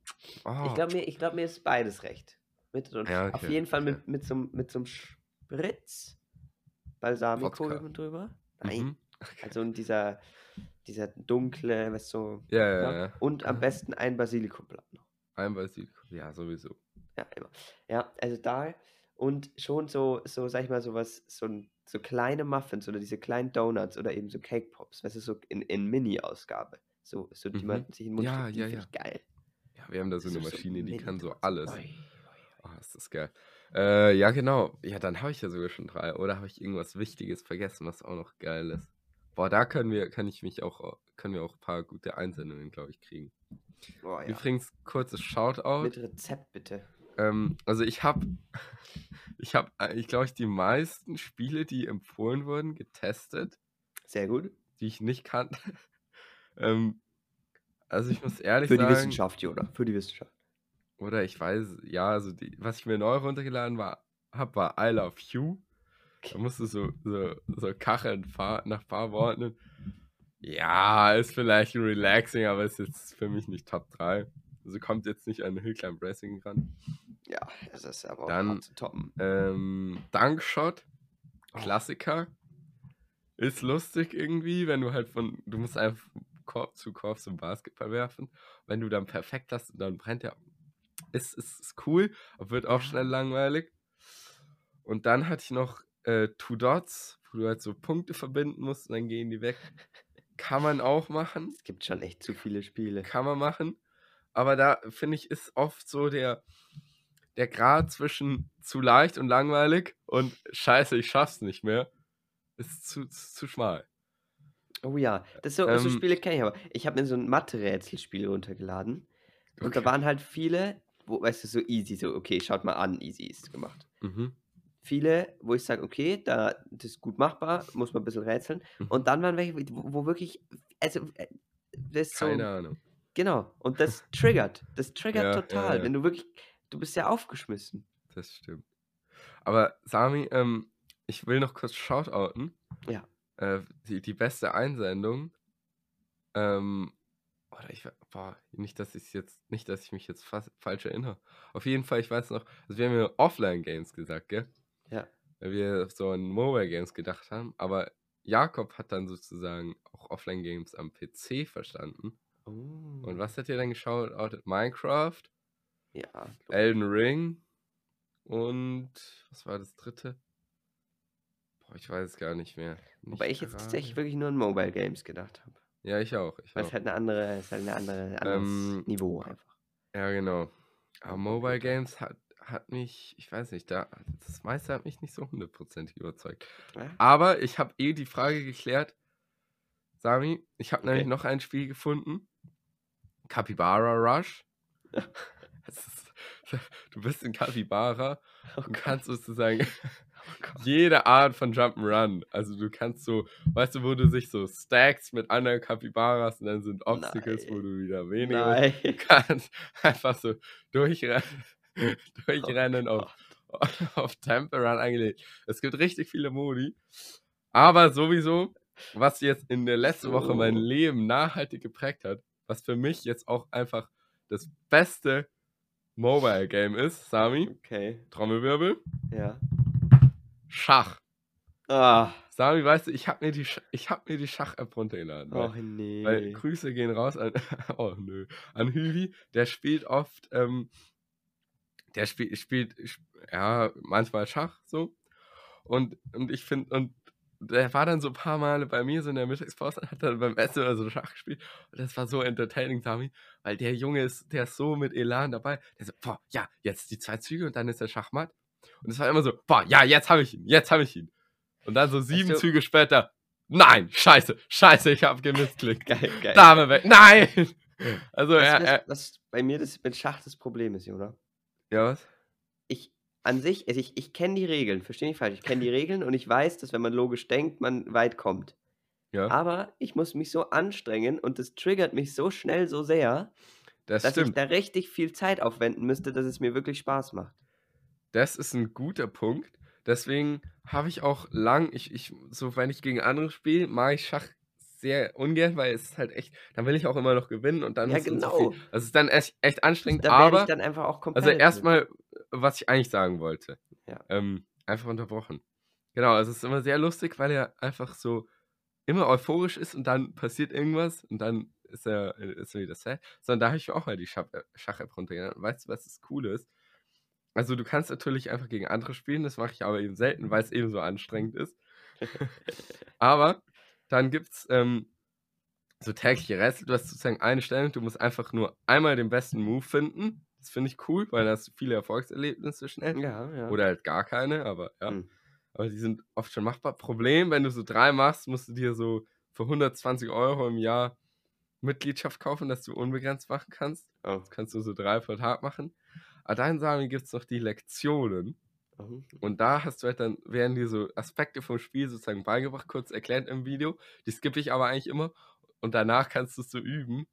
oh. Ich glaube, mir, ich glaub, mir ist beides recht. Mit und Ja, Auf okay, jeden Fall okay. mit, mit so einem mit so einem Spritz Balsamico drüber. Nein, Mhm. Also und dieser, dieser dunkle, was so. Ja, ja, ja. ja. Und am besten ein Basilikumblatt noch. Ein Basilikum, ja, sowieso. Ja, immer. Ja, also da und schon so, so, sag ich mal, sowas, so, so kleine Muffins oder diese kleinen Donuts oder eben so Cake Pops, weißt du, so in, in Mini-Ausgabe. So, so, die Mhm. man sich in den Mund Ja, steckt, ja, ja. geil. Ja, wir haben da so eine So- so Maschine, die kann so alles. Oh, ist das geil. Äh, ja, genau. Ja, dann habe ich ja sogar schon drei. Oder habe ich irgendwas Wichtiges vergessen, was auch noch geil ist? Boah, da können wir, kann ich mich auch, können wir auch ein paar gute Einsendungen, glaube ich, kriegen. Oh, ja. Übrigens, kurzes Shoutout. Mit Rezept bitte. Ähm, also ich habe, ich habe, ich glaube ich, die meisten Spiele, die empfohlen wurden, getestet, Sehr gut. die ich nicht kannte. ähm, also ich muss ehrlich Für die sagen, Wissenschaft, Joda. Für die Wissenschaft. oder ich weiß, ja, also die, was ich mir neu runtergeladen war, habe, war I Love You. Da musst du so, so, so kacheln fahr, nach ein paar Worten. Ja, ist vielleicht relaxing, aber ist jetzt für mich nicht Top 3. Also kommt jetzt nicht an Hillclimb Racing ran. Ja, das ist aber auch Dann- hart zu toppen. Ähm, Dunkshot, Oh. Klassiker. Ist lustig irgendwie, wenn du halt von, du musst einfach Korb zu Korb zum Basketball werfen. Wenn du dann perfekt hast und dann brennt der. Ist, ist, ist cool, aber wird auch schnell langweilig. Und dann hatte ich noch äh, Two Dots, wo du halt so Punkte verbinden musst und dann gehen die weg. Kann man auch machen. Es gibt schon echt zu viele Spiele. Kann man machen. Aber da finde ich, ist oft so der, der Grad zwischen zu leicht und langweilig und scheiße, ich schaff's nicht mehr, ist zu, zu schmal. Oh ja, das so, so Ähm, Spiele kenne ich aber. Ich habe mir so ein Mathe-Rätselspiel runtergeladen. Und da waren halt viele, wo, weißt du, so easy, so, okay, schaut mal an, easy ist gemacht. Mhm. Viele, wo ich sage, okay, da, das ist gut machbar, muss man ein bisschen rätseln. Mhm. Und dann waren welche, wo, wo wirklich, also, äh, das so, Keine Ahnung. genau, und das triggert, das triggert Ja, ja, total, ja. wenn du wirklich, du bist ja aufgeschmissen. Das stimmt. Aber Sami, ähm, ich will noch kurz shoutouten. Ja. Äh, die, die beste Einsendung. Ähm, oder ich, boah, nicht, dass ich jetzt, nicht, dass ich mich jetzt fast falsch erinnere. Auf jeden Fall, ich weiß noch, also wir haben ja Offline-Games gesagt, gell? Ja. Weil wir so an Mobile-Games gedacht haben, aber Jakob hat dann sozusagen auch Offline-Games am PC verstanden. Oh. Und was hat ihr dann geschaut? Minecraft, Ja, Elden Ring und was war das dritte? Boah, ich weiß es gar nicht mehr. wobei Nicht ich jetzt gerade. tatsächlich wirklich nur an Mobile Games gedacht habe. Ja, ich auch. Ich Weil auch. es halt eine andere, ist halt eine andere, anderes Ähm, Niveau einfach. Ja, genau. Aber Mobile. Games hat, hat mich, ich weiß nicht, da, das meiste hat mich nicht so hundertprozentig überzeugt. Ja? Aber ich habe eh die Frage geklärt, Sami, ich habe nämlich Okay. noch ein Spiel gefunden. Capybara Rush. Ist, du bist in Capybara Oh und kannst sozusagen oh jede Art von Jump'n'Run. Also du kannst so, weißt du, wo du sich so stackst mit anderen Capybaras und dann sind Obstacles, wo Nein. du wieder weniger Nein. Kannst einfach so durchrennen, durchrennen Oh auf, auf Temple Run angelegt. Es gibt richtig viele Modi, Aber sowieso, was jetzt in der letzten Woche mein So. Leben nachhaltig geprägt hat, was für mich jetzt auch einfach das beste Mobile Game ist, Sami, Okay, Trommelwirbel, ja. Schach. Ah, Sami, weißt du, ich habe mir die, Sch- ich hab mir die Schach-App runtergeladen. Weil, oh nee. weil Grüße gehen raus an, oh nö, an Hüvi, der spielt oft, ähm, der spielt, spielt, sp- ja, manchmal Schach so. Und, und ich finde, und der war dann so ein paar Male bei mir so in der Mittagspause und hat dann beim Essen oder so Schach gespielt. Und das war so entertaining, Sami, weil der Junge ist, der ist so mit Elan dabei. Der so, boah, ja, jetzt die zwei Züge und dann ist der Schachmatt. Und es war immer so, boah, ja, jetzt habe ich ihn, jetzt habe ich ihn. Und dann so sieben du- Züge später, nein, scheiße, scheiße, ich habe gemissklickt. geil, geil. Dame weg, nein! Also, er, du, er, was, was bei mir das mit Schach das Problem ist, Jona? Ja, was? Ich an sich, also ich, ich kenne die Regeln, verstehe nicht falsch, ich kenne die Regeln und ich weiß, dass wenn man logisch denkt, man weit kommt. Ja, Aber ich muss mich so anstrengen und das triggert mich so schnell so sehr, das dass ich stimmt. da richtig viel Zeit aufwenden müsste, dass es mir wirklich Spaß macht. Das ist ein guter Punkt. Deswegen habe ich auch lang, ich, ich, so wenn ich gegen andere spiele, mag ich Schach sehr ungern, weil es ist halt echt, dann will ich auch immer noch gewinnen und dann Ja, ist es so genau. viel. Also es ist dann echt, echt anstrengend, Da aber ich dann einfach auch komplett. Also erstmal, was ich eigentlich sagen wollte. Ja. Ähm, einfach unterbrochen. Genau, also es ist immer sehr lustig, weil er einfach so immer euphorisch ist und dann passiert irgendwas und dann ist er, ist er wieder sad. Sondern da habe ich auch mal die Schach- Schach-App runtergeladen. Und Weißt du, was das Coole ist? Also du kannst natürlich einfach gegen andere spielen, das mache ich aber eben selten, weil es eben so anstrengend ist. aber dann gibt es ähm, so tägliche Rätsel. Du hast sozusagen eine Stellung, du musst einfach nur einmal den besten Move finden. Das finde ich cool, weil da hast du viele Erfolgserlebnisse schnell. Ja, ja. Oder halt gar keine, aber ja. Hm. Aber die sind oft schon machbar. Problem, wenn du so drei machst, musst du dir so für 120 Euro im Jahr Mitgliedschaft kaufen, dass du unbegrenzt machen kannst. Oh. Das kannst du so drei pro Tag machen. Aber dann sagen gibt es noch die Lektionen. Mhm. Und da hast du halt dann, werden dir so Aspekte vom Spiel sozusagen beigebracht, kurz erklärt im Video. Die skippe ich aber eigentlich immer. Und danach kannst du es so üben,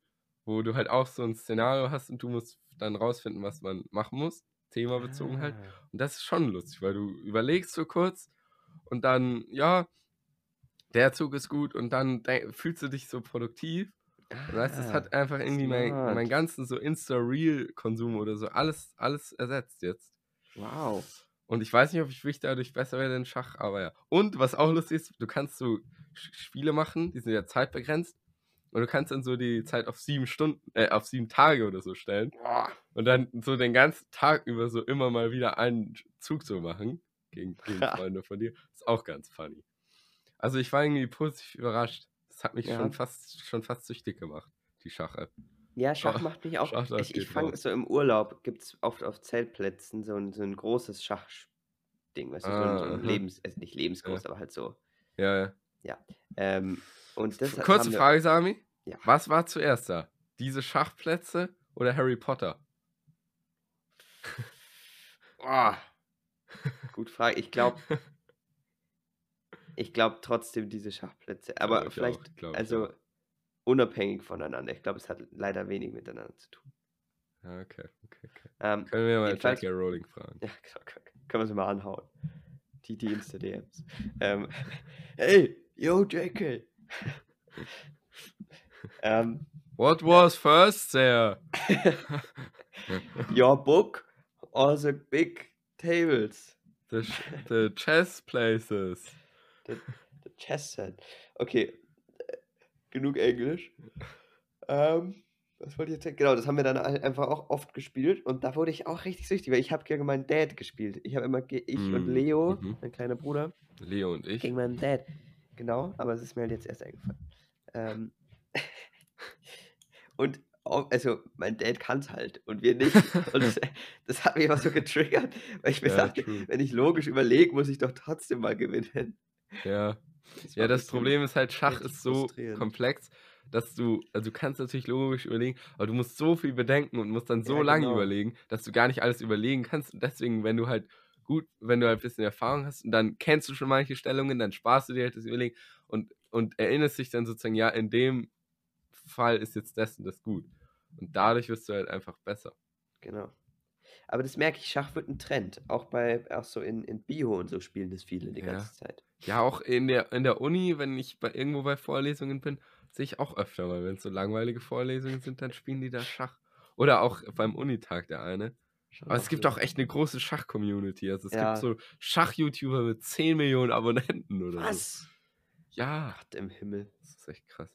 wo du halt auch so ein Szenario hast und du musst dann rausfinden, was man machen muss. Themabezogen halt. Ah. Und das ist schon lustig, weil du überlegst so kurz und dann, ja, der Zug ist gut und dann fühlst du dich so produktiv. Und weißt, das Ah, hat einfach irgendwie mein, meinen ganzen so Insta-Reel-Konsum oder so alles, alles ersetzt jetzt. Wow. Und ich weiß nicht, ob ich wirklich dadurch besser werde in Schach, aber ja. Und was auch lustig ist, du kannst so Spiele machen, die sind ja zeitbegrenzt. Und du kannst dann so die Zeit auf sieben Stunden, äh, auf sieben Tage oder so stellen. Und dann so den ganzen Tag über so immer mal wieder einen Zug zu machen gegen, gegen Freunde von dir. Ist auch ganz funny. Also ich war irgendwie positiv überrascht. Das hat mich Ja. schon fast schon fast süchtig gemacht, die Schach-App. Ja, Schach macht mich auch. Schach, ich ich fange so im Urlaub, gibt es oft auf Zeltplätzen so ein, so ein großes Schachding, weißt du, so ein, so Ah, ein. Lebens, also nicht lebensgroß, aber halt so. Ja, ja. Ähm, und das Kurze wir- Frage, Sami. Ja. Was war zuerst da? Diese Schachplätze oder Harry Potter? Boah. Gut Frage. Ich glaube, ich glaube trotzdem diese Schachplätze. Aber ich vielleicht, auch, also auch. Unabhängig voneinander. Ich glaube, es hat leider wenig miteinander zu tun. Ja, okay, okay, okay. Ähm, Können wir mal J.K. Rowling fragen. Ja, genau, können- können wir sie mal anhauen. Die, die Insta-DMs. ähm, hey, yo, JK. ähm, What was first there? your book or the big tables? The, the chess places. The chess set. Okay, genug Englisch. Ähm, was wollte ich jetzt sagen? Genau, das haben wir dann ein- einfach auch oft gespielt und da wurde ich auch richtig süchtig, weil ich habe gegen meinen Dad gespielt. Ich habe immer, ich und Mm, Leo, mhm. mein kleiner Bruder, Leo und ich. Gegen meinen Dad. Genau, aber es ist mir halt jetzt erst eingefallen. Ähm, und also mein Dad kann es halt und wir nicht. Und das, das hat mich immer so getriggert, weil ich mir Ja, dachte, true. wenn ich logisch überlege, muss ich doch trotzdem mal gewinnen. Ja. Ja, das Problem ist halt, Schach ist so komplex, dass du, also du kannst natürlich logisch überlegen, aber du musst so viel bedenken und musst dann so Ja, lange genau. überlegen, dass du gar nicht alles überlegen kannst. Und deswegen, wenn du halt gut, wenn du halt ein bisschen Erfahrung hast und dann kennst du schon manche Stellungen, dann sparst du dir halt das Überlegen und, und erinnerst dich dann sozusagen, ja, in dem Fall ist jetzt das und das gut. Und dadurch wirst du halt einfach besser. Genau. Aber das merke ich, Schach wird ein Trend. Auch bei, auch so in, in Bio und so spielen das viele die Ja. ganze Zeit. Ja, auch in der, in der Uni, wenn ich bei, irgendwo bei Vorlesungen bin, sehe ich auch öfter mal, wenn es so langweilige Vorlesungen sind, dann spielen die da Schach. Oder auch beim Unitag der eine. Schon Aber es gibt auch echt eine große Schach-Community. Also es Ja. gibt so Schach-YouTuber mit 10 Millionen Abonnenten oder so. Was? Ja, Gott im Himmel. das ist echt krass.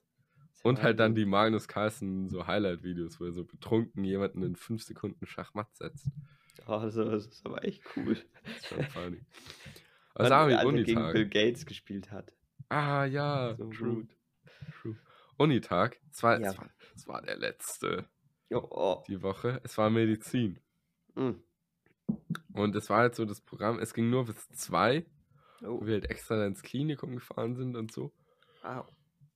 Ist Und halt dann die Magnus Carlsen so Highlight-Videos, wo er so betrunken jemanden in 5 Sekunden Schachmatt setzt. Oh, das das ist aber echt cool. Das ist schon funny. Sagen wir der Alte gegen. Bill Gates gespielt hat. Ah ja, So true, true. Unitag, es war, Ja. es, war, es war der letzte Jo, oh. die Woche. Es war Medizin. Mm. Und es war halt so das Programm, es ging nur bis zwei, Oh. wo wir halt extra ins Klinikum gefahren sind und so. Wow.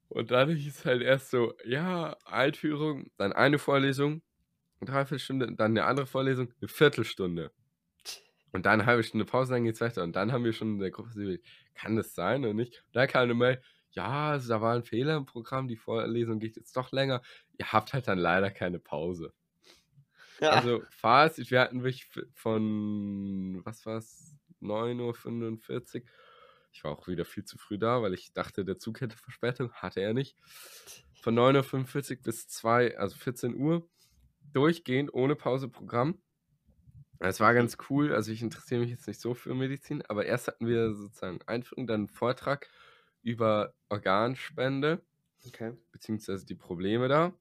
Und dann hieß es halt erst so, ja, Einführung, dann eine Vorlesung, eine Dreiviertelstunde, und dann eine andere Vorlesung, eine Viertelstunde. Und dann eine halbe Stunde Pause, dann geht's weiter. Und dann haben wir schon in der Gruppe überlegt, kann das sein oder nicht? Und dann kam eine Mail, ja, also da war ein Fehler im Programm, die Vorlesung geht jetzt doch länger. Ihr habt halt dann leider keine Pause. Ja. Also Fazit, wir hatten wirklich von, was war's, 9.45 Uhr. Ich war auch wieder viel zu früh da, weil ich dachte, der Zug hätte Verspätung. Hatte er nicht. Von 9.45 Uhr bis 2, also 14 Uhr, durchgehend, ohne Pause Programm. Es war ganz cool, also ich interessiere mich jetzt nicht so für Medizin, aber erst hatten wir sozusagen Einführung, dann einen Vortrag über Organspende, Okay. beziehungsweise die Probleme da.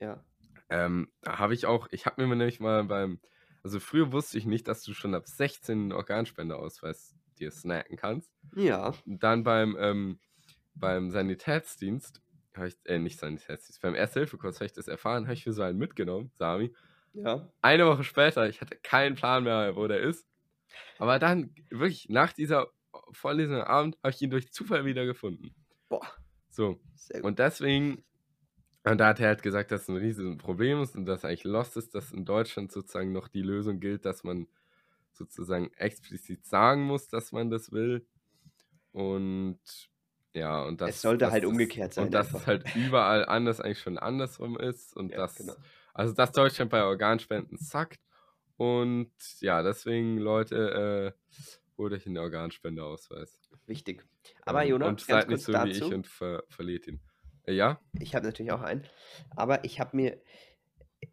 Ja. Ähm, da habe ich auch, ich habe mir nämlich mal beim, also früher wusste ich nicht, dass du schon ab 16 einen Organspendeausweis dir snacken kannst. Ja. Und dann beim, ähm, beim Sanitätsdienst, ich, äh, nicht Sanitätsdienst, beim Erste-Hilfe-Kurs habe ich das erfahren, habe ich mir so einen mitgenommen, Sami. Ja. Eine Woche später, ich hatte keinen Plan mehr, wo der ist. Aber dann, wirklich, nach dieser Vorlesung am Abend, habe ich ihn durch Zufall wieder gefunden. Boah. So, und deswegen, und da hat er halt gesagt, dass es ein riesiges Problem ist und dass eigentlich lost ist, dass in Deutschland sozusagen noch die Lösung gilt, dass man sozusagen explizit sagen muss, dass man das will. Und ja, und das. Es sollte dass halt das- umgekehrt sein Und dass es halt überall anders eigentlich schon andersrum ist und Ja, das. genau. Also, dass Deutschland bei Organspenden zackt. Und ja, deswegen, Leute, äh, holt euch einen Organspendeausweis. Wichtig. Aber Ähm, Jonas, und seid nicht so wie dazu. ich und ver verliert ihn. Äh, ja? Ich habe natürlich auch einen. Aber ich habe mir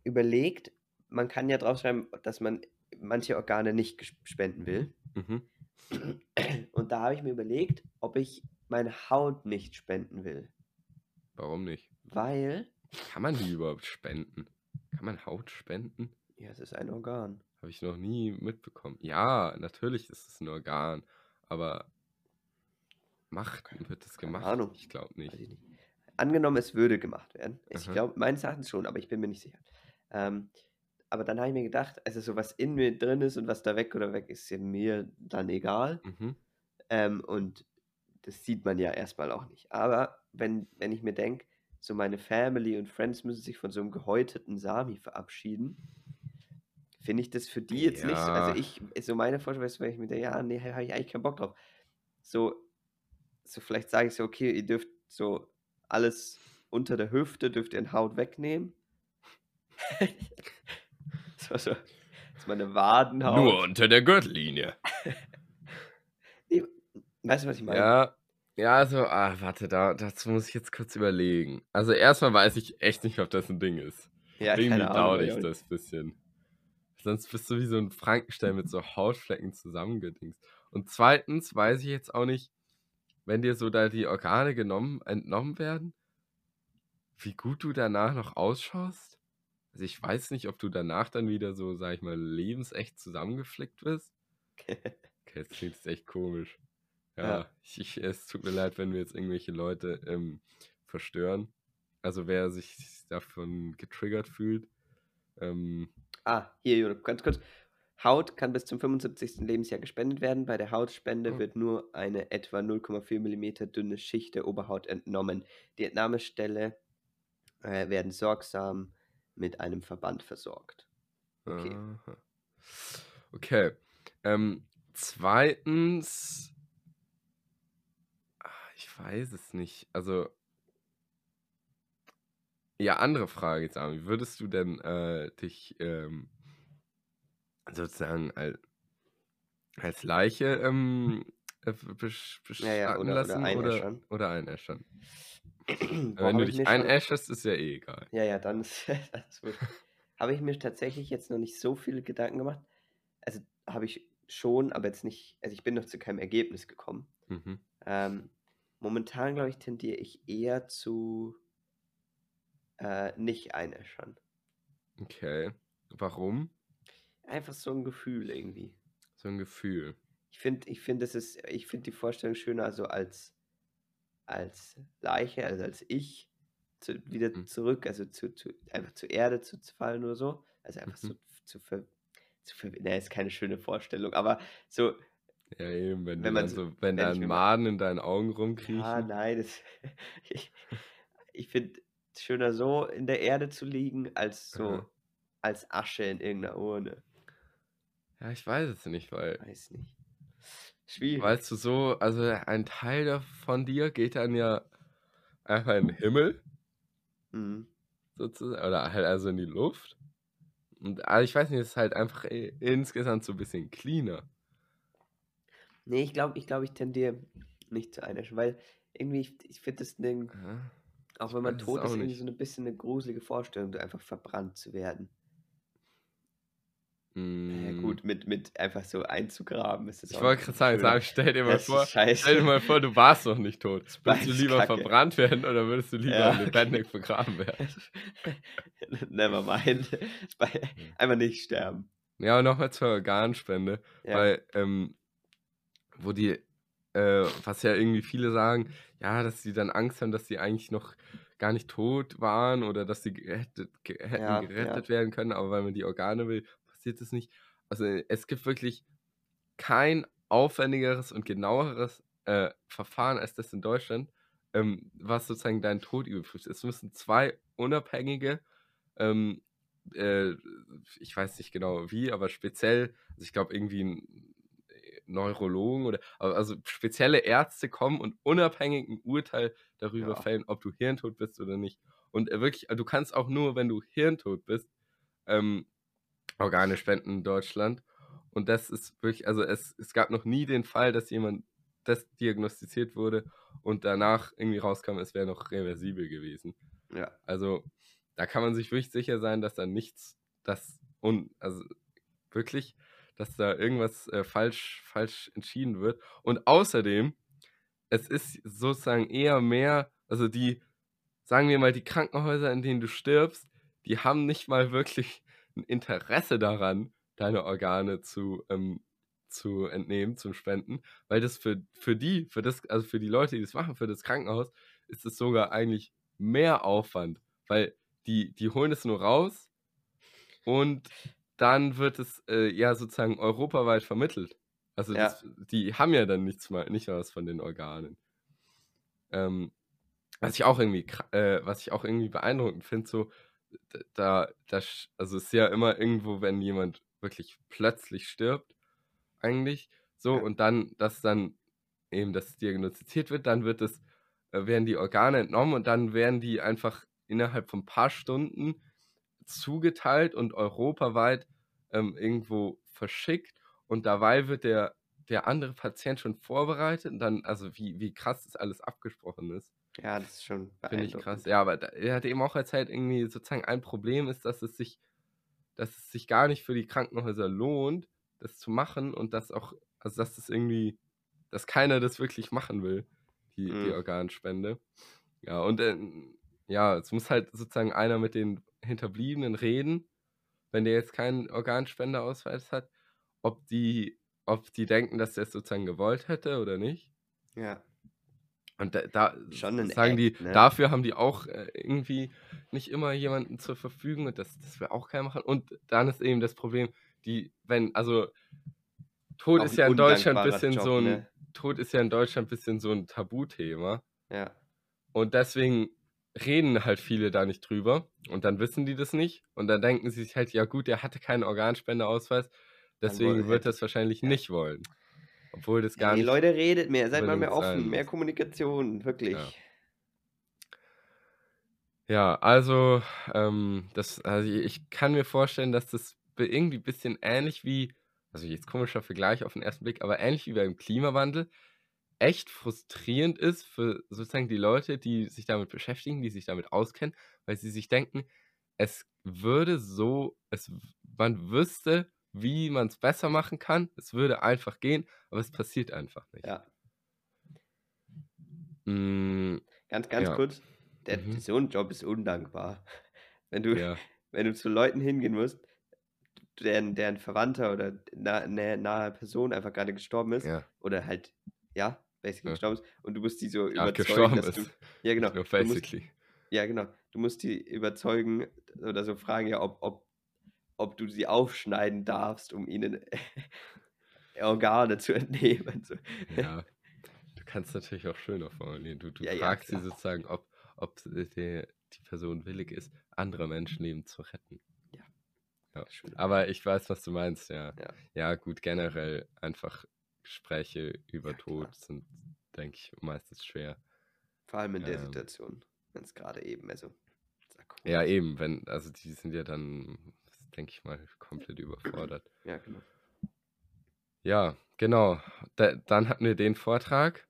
überlegt, man kann ja draufschreiben, dass man manche Organe nicht spenden will. Mhm. Und da habe ich mir überlegt, ob ich meine Haut nicht spenden will. Warum nicht? Weil, Kann man die überhaupt spenden? Kann man Haut spenden? ja, es ist ein Organ. Habe ich noch nie mitbekommen. Ja, natürlich ist es ein Organ, aber macht, wird das Keine gemacht? Ahnung. Ich glaube nicht. ich nicht. Angenommen, es würde gemacht werden. Ich glaube, meines Erachtens schon, aber ich bin mir nicht sicher. Ähm, aber dann habe ich mir gedacht, also so was in mir drin ist und was da weg oder weg ist, ist mir dann egal. Mhm. Ähm, und das sieht man ja erstmal auch nicht. Aber wenn, wenn ich mir denke, so meine Family und Friends müssen sich von so einem gehäuteten Sami verabschieden, finde ich das für die jetzt nicht so. Ja. Also ich, so meine Vorstellung ist, wenn ich mir denke, ja, nee, habe ich eigentlich keinen Bock drauf. So, so vielleicht sage ich so, okay, ihr dürft so alles unter der Hüfte, dürft ihr in Haut wegnehmen. so, so, so meine Wadenhaut. Nur unter der Gürtellinie. Weißt du, was ich meine? Ja, ja, also, ah, warte, da, dazu muss ich jetzt kurz überlegen. Also erstmal weiß ich echt nicht, ob das ein Ding ist. ja keine Ahnung, dauert ich das bisschen. Sonst bist du wie so ein Frankenstein mit so Hautflecken zusammengedingst. Und zweitens weiß ich jetzt auch nicht, wenn dir so da die Organe genommen, entnommen werden, wie gut du danach noch ausschaust. Also ich weiß nicht, ob du danach dann wieder so, sag ich mal, lebensecht zusammengeflickt wirst. Okay, das klingt echt komisch. Ja, Ja. Ich, es tut mir leid, wenn wir jetzt irgendwelche Leute ähm, verstören. Also wer sich davon getriggert fühlt. Ähm, Ah, hier, Jonas, ganz kurz. Haut kann bis zum 75. Lebensjahr gespendet werden. Bei der Hautspende Oh. wird nur eine etwa 0,4 mm dünne Schicht der Oberhaut entnommen. Die Entnahmestelle äh, werden sorgsam mit einem Verband versorgt. Okay. aha. Okay. Ähm, zweitens, weiß es nicht. Also, ja, andere Frage, Sami. Würdest du denn äh, dich ähm, sozusagen als, als Leiche ähm, äh, besch Ja, ja, oder, oder lassen oder, einäschern. oder einäschern. Wenn du ich dich schon. einäscherst, ist ja eh egal. Ja, ja, dann ist das wurscht. Habe ich mir tatsächlich jetzt noch nicht so viele Gedanken gemacht. Also habe ich schon, aber jetzt nicht, also ich bin noch zu keinem Ergebnis gekommen. Mhm. Ähm, momentan, glaube ich, tendiere ich eher zu äh, nicht einäschern. Okay. Warum? Einfach so ein Gefühl irgendwie. So ein Gefühl. Ich finde, ich finde, es ist, ich finde die Vorstellung schöner, so als, als Leiche, also als ich, zu, wieder Mhm. zurück, also zu, zu, einfach zur Erde zu, fallen oder so. Also einfach Mhm. so zu ver, zu ver, ne, ist keine schöne Vorstellung, aber so, Ja, eben, wenn wenn man so, wenn wenn da ich ein mir mal, Maden in deinen Augen rumkriechen. nein, das, ich, ich finde es schöner so in der Erde zu liegen, als so Aha. als Asche in irgendeiner Urne. Ja, ich weiß es nicht, weil, Weiß nicht. Schwierig. weißt du, so, also ein Teil von dir geht dann ja einfach in den Himmel, Mhm. sozusagen, oder halt also in die Luft. Und also ich weiß nicht, es ist halt einfach insgesamt so ein bisschen cleaner. Nee, ich glaube, ich, glaub, ich tendiere nicht zu einäschen, weil irgendwie, ich, ich finde das Ding, Ja, auch wenn man tot ist, irgendwie nicht. so ein bisschen eine gruselige Vorstellung, einfach verbrannt zu werden. Mm, gut, mit, mit einfach so einzugraben ist das Ich wollte gerade sagen, schön. sag, stell dir mal Das vor, stell dir mal vor, du warst noch nicht tot. Würdest du lieber kacke. verbrannt werden oder würdest du lieber Ja, okay. lebendig begraben werden? Never mind. Einfach nicht sterben. Ja, und nochmal zur Organspende, Ja. weil, ähm, wo die, äh, was ja irgendwie viele sagen, ja, dass sie dann Angst haben, dass sie eigentlich noch gar nicht tot waren oder dass sie gerettet, ge hätten Ja, gerettet ja. werden können, aber weil man die Organe will, passiert das nicht. Also es gibt wirklich kein aufwendigeres und genaueres äh, Verfahren als das in Deutschland, ähm, was sozusagen deinen Tod überprüft. Es müssen zwei unabhängige, ähm, äh, ich weiß nicht genau wie, aber speziell, also ich glaube irgendwie ein Neurologen oder also spezielle Ärzte kommen und unabhängig ein Urteil darüber Ja. fällen, ob du hirntot bist oder nicht. Und äh, wirklich, du kannst auch nur, wenn du hirntot bist, ähm, Organe spenden in Deutschland. Und das ist wirklich, also es, es gab noch nie den Fall, dass jemand das diagnostiziert wurde und danach irgendwie rauskam, es wäre noch reversibel gewesen. Ja. Also da kann man sich wirklich sicher sein, dass da nichts, das und also wirklich, dass da irgendwas äh, falsch, falsch entschieden wird. Und außerdem, es ist sozusagen eher mehr, also die, sagen wir mal, die Krankenhäuser, in denen du stirbst, die haben nicht mal wirklich ein Interesse daran, deine Organe zu, ähm, zu entnehmen, zum Spenden, weil das für, für die, für das, also für die Leute, die das machen, für das Krankenhaus, ist es sogar eigentlich mehr Aufwand, weil die, die holen es nur raus und dann wird es äh, ja sozusagen europaweit vermittelt. Also Ja. das, die haben ja dann nichts mal, nicht mal was von den Organen. Ähm, was ich auch irgendwie, äh, was ich auch irgendwie beeindruckend finde, so da, da, also es ist ja immer irgendwo, wenn jemand wirklich plötzlich stirbt, eigentlich, so Ja. und dann, dass dann eben das diagnostiziert wird, dann wird es, äh, werden die Organe entnommen und dann werden die einfach innerhalb von ein paar Stunden zugeteilt und europaweit ähm, irgendwo verschickt und dabei wird der, der andere Patient schon vorbereitet und dann, also wie, wie krass das alles abgesprochen ist. Ja, das ist schon Finde ich krass. Ja, aber da, er hat eben auch erzählt, irgendwie sozusagen ein Problem ist, dass es sich, dass es sich gar nicht für die Krankenhäuser lohnt, das zu machen und dass auch, also dass das irgendwie, dass keiner das wirklich machen will, die, die Mhm. Organspende. Ja, und äh, ja, es muss halt sozusagen einer mit den Hinterbliebenen reden, wenn der jetzt keinen Organspendeausweis hat, ob die, ob die denken, dass der es sozusagen gewollt hätte oder nicht. Ja. Und da, da sagen die, Act, ne? dafür haben die auch äh, irgendwie nicht immer jemanden zur Verfügung und das, das will auch keiner machen. Und dann ist eben das Problem, die, wenn, also Tod Auch ist ja in Deutschland ein bisschen Job, so ein, ne? Tod ist ja in Deutschland ein bisschen so ein Tabuthema. Ja. Und deswegen reden halt viele da nicht drüber. Und dann wissen die das nicht. Und dann denken sie sich halt, ja gut, der hatte keinen Organspendeausweis, deswegen wird er es wahrscheinlich ja. nicht wollen. Obwohl das gar die nicht. Leute redet mehr, seid mal mehr offen, mehr. Kommunikation, wirklich. Ja. Ja, also, ähm, das, also ich kann mir vorstellen, dass das irgendwie ein bisschen ähnlich wie, also jetzt komischer Vergleich auf den ersten Blick, aber ähnlich wie beim Klimawandel, echt frustrierend ist für sozusagen die Leute, die sich damit beschäftigen, die sich damit auskennen, weil sie sich denken, es würde so, es, man wüsste, wie man es besser machen kann, es würde einfach gehen, aber es passiert einfach nicht. Ja. Mm, Ganz, ganz Ja. kurz. Der, Mhm. So ein Job ist undankbar. Wenn du, ja, wenn du zu Leuten hingehen musst, deren, deren Verwandter oder na, eine nahe Person einfach gerade gestorben ist, ja, oder halt, ja, basically Ja. gestorben ist, und du musst die so ja, überzeugen, dass ist. du. Ja, genau. Nur musst, basically. ja, genau. Du musst die überzeugen oder so fragen, ja, ob, ob, ob du sie aufschneiden darfst, um ihnen Organe zu entnehmen. So. Ja, du kannst natürlich auch schöner formulieren. Du, du Ja, ja, fragst sie klar. sozusagen, ob, ob die, die Person willig ist, andere Menschenleben zu retten. Ja. Ja. Aber ich weiß, was du meinst, ja. Ja. Ja, gut, generell einfach Gespräche über Ja, klar. Tod sind, denke ich, meistens schwer. Vor allem in der Ähm. Situation, wenn es gerade eben, also. Ja, eben, wenn, also die sind ja dann, denke ich mal, komplett überfordert. Ja, genau. Ja, genau. Da, dann hatten wir den Vortrag.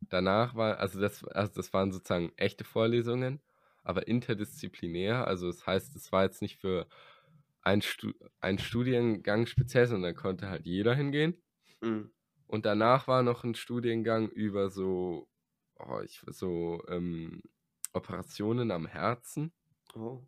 Danach war, also das, also das waren sozusagen echte Vorlesungen, aber interdisziplinär. Also das heißt, es war jetzt nicht für einen, Stu einen Studiengang speziell, sondern da konnte halt jeder hingehen. Mhm. Und danach war noch ein Studiengang über so, oh, ich, so ähm, Operationen am Herzen. Oh.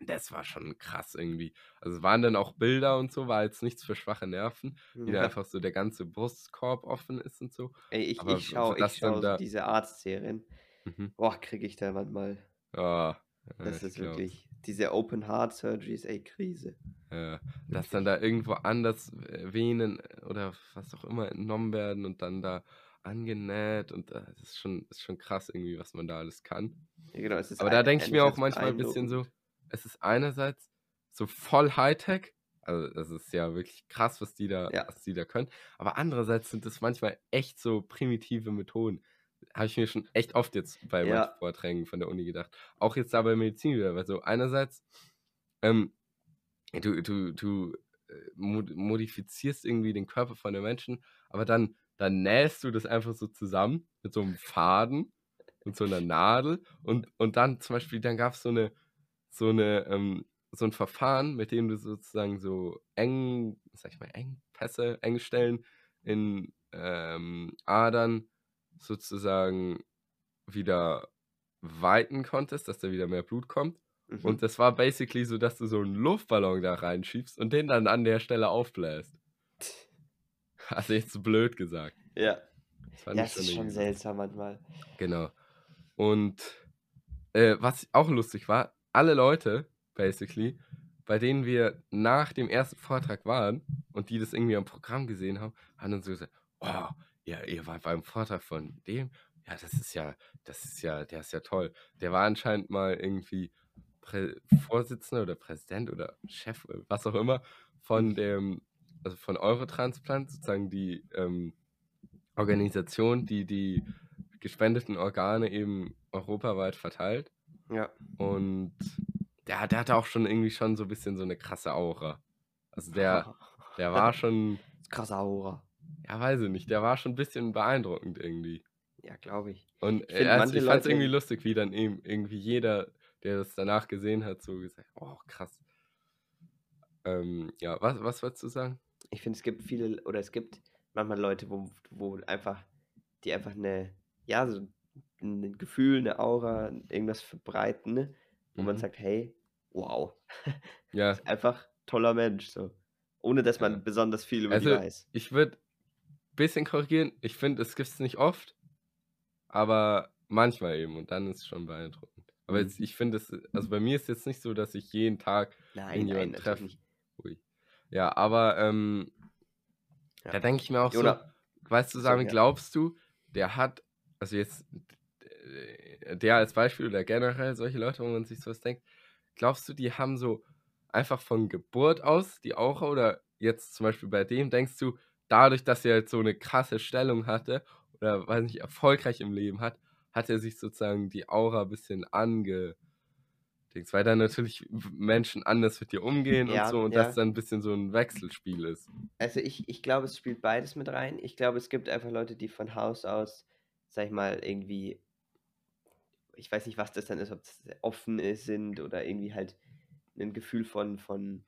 Das war schon krass irgendwie. Also es waren dann auch Bilder und so, war jetzt nichts für schwache Nerven, wie da Ja. einfach so der ganze Brustkorb offen ist und so. Ey, ich, Aber ich schaue dann schau da- diese Arztserien. Mhm. Boah, kriege ich da manchmal. Ja, Das ist ich glaub's. wirklich. Diese Open Heart Surgeries, ey, Krise. Ja, dass dann da irgendwo anders äh, Venen oder was auch immer entnommen werden und dann da angenäht und äh, das ist schon, ist schon krass irgendwie, was man da alles kann. Ja, genau, es ist Aber da denke ich mir auch manchmal ein bisschen so, es ist einerseits so voll Hightech, also das ist ja wirklich krass, was die da, Ja. was die da können, aber andererseits sind das manchmal echt so primitive Methoden. Habe ich mir schon echt oft jetzt bei Ja. manchen Vorträgen von der Uni gedacht. Auch jetzt da bei Medizin wieder, weil so einerseits, ähm, du, du, du äh, mod modifizierst irgendwie den Körper von den Menschen, aber dann, dann nähst du das einfach so zusammen mit so einem Faden und so einer Nadel und, und dann zum Beispiel, dann gab es so eine, so eine, ähm, so ein Verfahren, mit dem du sozusagen so eng, sag ich mal, Engpässe, Engstellen in ähm, Adern sozusagen wieder weiten konntest, dass da wieder mehr Blut kommt. Mhm. Und das war basically so, dass du so einen Luftballon da reinschiebst und den dann an der Stelle aufbläst. Also jetzt so blöd gesagt. ja, Das ja, es ist schon seltsam manchmal. Genau. Und äh, was auch lustig war, alle Leute, basically, bei denen wir nach dem ersten Vortrag waren und die das irgendwie am Programm gesehen haben, haben dann so gesagt, oh, ja, ihr wart beim Vortrag von dem, ja, das ist ja, das ist ja, der ist ja toll. Der war anscheinend mal irgendwie Prä Vorsitzender oder Präsident oder Chef, äh, was auch immer, von dem, also von Eurotransplant, sozusagen die ähm, Organisation, die die gespendeten Organe eben europaweit verteilt. Ja, Und der, der hatte auch schon irgendwie schon so ein bisschen so eine krasse Aura. Also der, der war schon, krasse Aura. Ja, weiß ich nicht, der war schon ein bisschen beeindruckend irgendwie. Ja, glaube ich. Und Ich äh, also ich fand es irgendwie lustig, wie dann eben irgendwie jeder, der das danach gesehen hat, so gesagt, oh krass. Ähm, ja, was, was wolltest du sagen? Ich finde, es gibt viele, oder es gibt manchmal Leute, wo, wo einfach, die einfach eine, ja, so ein Gefühl, eine Aura, irgendwas verbreiten, ne? wo man Mhm. sagt, hey, wow, Ja, ist einfach toller Mensch, so. Ohne dass man Ja. besonders viel über die Also, weiß. ich würde bisschen korrigieren. Ich finde, es gibt es nicht oft, aber manchmal eben. Und dann ist es schon beeindruckend. Aber Mhm. jetzt, ich finde es, also bei mir ist jetzt nicht so, dass ich jeden Tag Nein, nein, treffe. Ja, aber ähm, Ja. da denke ich mir auch Jona, so, weißt du, Sami, glaubst du, der hat, also jetzt äh, der als Beispiel oder generell solche Leute, wo man sich sowas denkt, glaubst du, die haben so einfach von Geburt aus die Aura oder jetzt zum Beispiel bei dem, denkst du, dadurch, dass er jetzt so eine krasse Stellung hatte oder weiß nicht, erfolgreich im Leben hat, hat er sich sozusagen die Aura ein bisschen ange, Dings, weil dann natürlich Menschen anders mit dir umgehen und Ja, so und ja. das dann ein bisschen so ein Wechselspiel ist. Also ich, ich glaube, es spielt beides mit rein. Ich glaube, es gibt einfach Leute, die von Haus aus, sag ich mal, irgendwie, ich weiß nicht, was das dann ist, ob es offen ist, sind oder irgendwie halt ein Gefühl von, von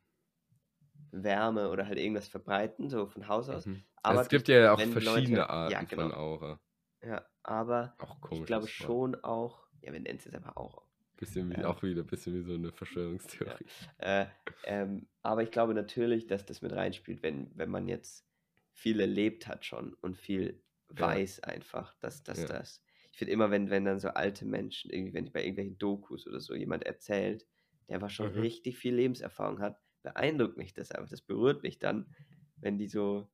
Wärme oder halt irgendwas verbreiten, so von Haus aus. Mhm. Aber Also es gibt ja auch verschiedene Leute- Arten ja, genau. von Aura. Ja, aber ich glaube schon auch, ja, wir nennen es jetzt einfach auch. Bisschen wie, Ja. auch wieder, bisschen wie so eine Verschwörungstheorie. Äh, ähm, aber ich glaube natürlich, dass das mit reinspielt, wenn, wenn man jetzt viel erlebt hat schon und viel Ja. weiß einfach, dass, dass Ja. das. Ich finde immer, wenn, wenn dann so alte Menschen, irgendwie, wenn bei irgendwelchen Dokus oder so jemand erzählt, der einfach schon Mhm. richtig viel Lebenserfahrung hat, beeindruckt mich das einfach. Das berührt mich dann, wenn die so.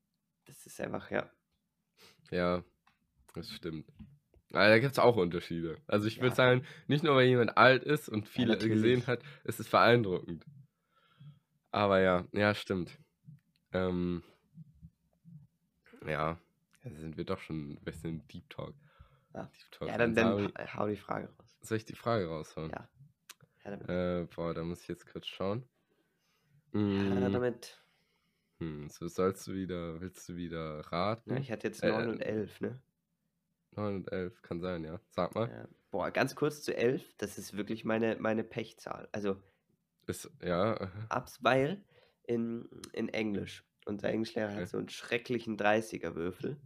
Das ist einfach, ja. Ja, das stimmt. Aber da gibt es auch Unterschiede. Also ich würde Ja. sagen, nicht nur weil jemand alt ist und viel natürlich. gesehen hat, ist es beeindruckend. Aber ja, ja, stimmt. Ähm, ja, da sind wir doch schon ein bisschen Deep Talk. Ja. Deep Talk. Ja, dann, dann hau die Frage raus. soll ich die Frage raushauen? Ja. Damit. Äh, boah, da muss ich jetzt kurz schauen. Mm, damit. hm, so sollst du wieder, willst du wieder raten? Ja, ich hatte jetzt Äh, 9 und 11, ne? 9 und 11, kann sein, ja. Sag mal. Ja. Boah, ganz kurz zu 11, das ist wirklich meine, meine Pechzahl. Also, Ist, ja, äh, abs, weil in, in Englisch, unser Englischlehrer Okay. hat so einen schrecklichen 30er-Würfel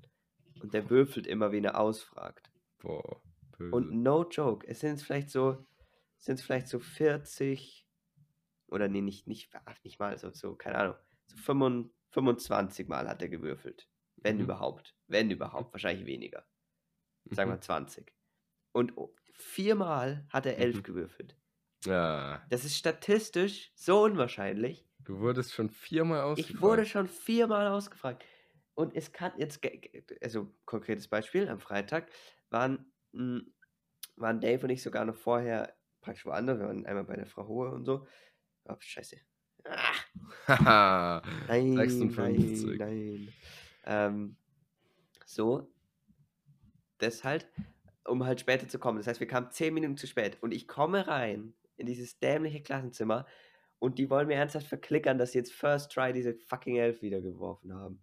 und der würfelt immer, wen er ausfragt. boah, böse. Und no joke, es sind vielleicht so, sind vielleicht so 40 oder nee, nicht, nicht, nicht mal, so, so, keine Ahnung, so 25, 25 Mal hat er gewürfelt. Wenn Mhm. überhaupt. Wenn überhaupt, wahrscheinlich weniger. Sagen Mhm. wir 20. Und viermal hat er 11 Mhm. gewürfelt. Ja, Das ist statistisch so unwahrscheinlich. du wurdest schon viermal ausgefragt. Ich wurde schon viermal ausgefragt. Und es kann jetzt, also konkretes Beispiel, am Freitag waren, mh, waren Dave und ich sogar noch vorher praktisch woanders. Wir waren einmal bei der Frau Hohe und so. Oh, scheiße. Ah, nein, 56. nein, nein. Ähm, so, das halt, um halt später zu kommen. Das heißt, wir kamen zehn Minuten zu spät. Und ich komme rein in dieses dämliche Klassenzimmer und die wollen mir ernsthaft verklickern, dass sie jetzt First Try diese fucking Elf wieder geworfen haben.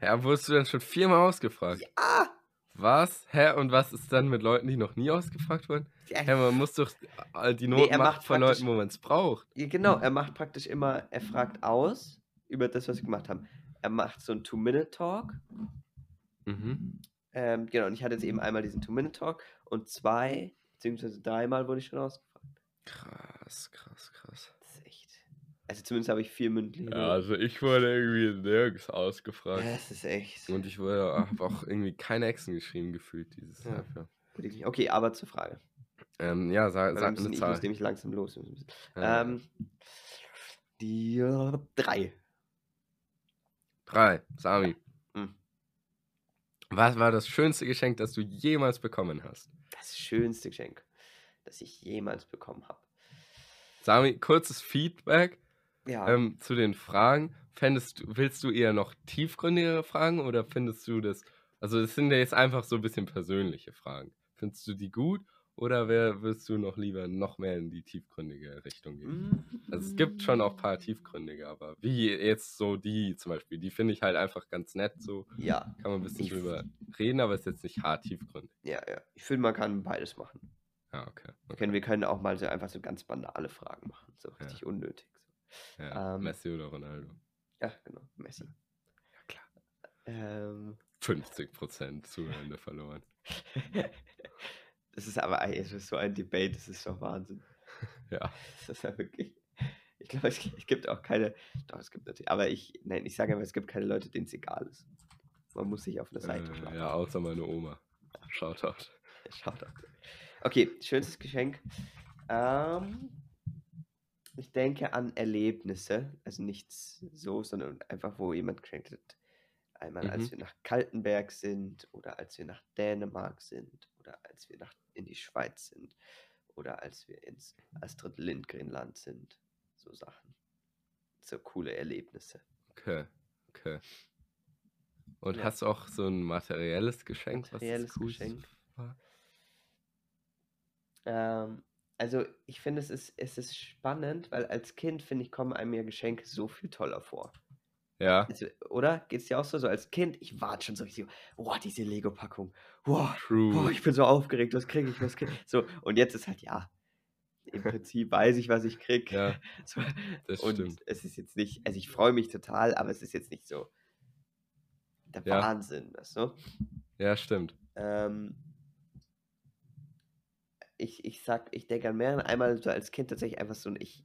Ja, wurdest du dann schon viermal ausgefragt? Ja! Was? Hä? Und was ist dann mit Leuten, die noch nie ausgefragt wurden? ja Hä, man muss doch die Nee, Noten machen macht von Leuten, wo man es braucht. Ja, genau, er macht praktisch immer, er fragt aus über das, was wir gemacht haben. Er macht so einen Two-Minute-Talk. Mhm. Ähm, genau, und ich hatte jetzt eben einmal diesen Two-Minute-Talk und zwei, beziehungsweise dreimal wurde ich schon ausgefragt. Krass, krass, krass. Also zumindest habe ich vier mündliche. Ja, also ich wurde irgendwie nirgends ausgefragt. das ist echt. Und ich wurde habe auch irgendwie keine Hexen geschrieben gefühlt dieses Ja. Jahr. Ja. Okay, aber zur Frage. Ähm, ja, sag, sag müssen, eine ich Zahl. muss nämlich langsam los. Ja. Ähm, die äh, drei. Drei. Sami. Hm. Was war das schönste Geschenk, das du jemals bekommen hast? Das schönste Geschenk, das ich jemals bekommen habe. Sami, kurzes Feedback Ja. ähm, zu den Fragen. Fändest du, willst du eher noch tiefgründigere Fragen oder findest du das, also es sind ja jetzt einfach so ein bisschen persönliche Fragen. Findest du die gut oder wer, willst du noch lieber noch mehr in die tiefgründige Richtung gehen? Also es gibt schon auch ein paar tiefgründige, aber wie jetzt so die zum Beispiel, die finde ich halt einfach ganz nett, so Ja, kann man ein bisschen Ich- drüber reden, aber ist jetzt nicht hart tiefgründig. ja, ja. Ich finde, man kann beides machen. Ja, okay. Wir okay. können, wir können auch mal so einfach so ganz banale Fragen machen. So richtig unnötig. Ja, ähm, Messi oder Ronaldo. Ja, genau. Messi. Ja, klar. Ähm, 50% Zuhörende verloren. das ist aber es ist so ein Debate, das ist doch Wahnsinn. Ja. Das ist ja wirklich. Ich glaube, es, gibt auch keine. Doch, es gibt natürlich. Aber ich, nein, ich sage einfach, es gibt keine Leute, denen es egal ist. Man muss sich auf eine Seite Äh, schlagen. ja, außer meine Oma. Shoutout. Shoutout. Okay, schönstes Geschenk. Ähm, ich denke an Erlebnisse, also nichts so, sondern einfach, wo jemand geschenkt hat. Einmal, als Mhm. wir nach Kaltenberg sind oder als wir nach Dänemark sind oder als wir nach, in die Schweiz sind oder als wir ins Astrid Lindgren Land sind. So Sachen. So coole Erlebnisse. Okay, okay. Und Ja. hast du auch so ein materielles Geschenk, Materielles was das Coolste Geschenk. war? Ähm, Also ich finde, es ist, es ist spannend, weil als Kind, finde ich, kommen einem ja Geschenke so viel toller vor. Ja, Also, oder? Geht es dir auch so? So als Kind, ich warte schon so richtig, boah, diese Lego-Packung. Boah, boah, ich bin so aufgeregt, was kriege ich, was kriege ich? So, und jetzt ist halt, ja, im Prinzip weiß ich, was ich kriege. Ja, So, das und stimmt. es ist jetzt nicht, also ich freue mich total, aber es ist jetzt nicht so der Ja. Wahnsinn, weißt du? Ja, stimmt. Ähm, ich, ich sag, ich denke an mehreren. Einmal so als Kind tatsächlich einfach so ein, ich,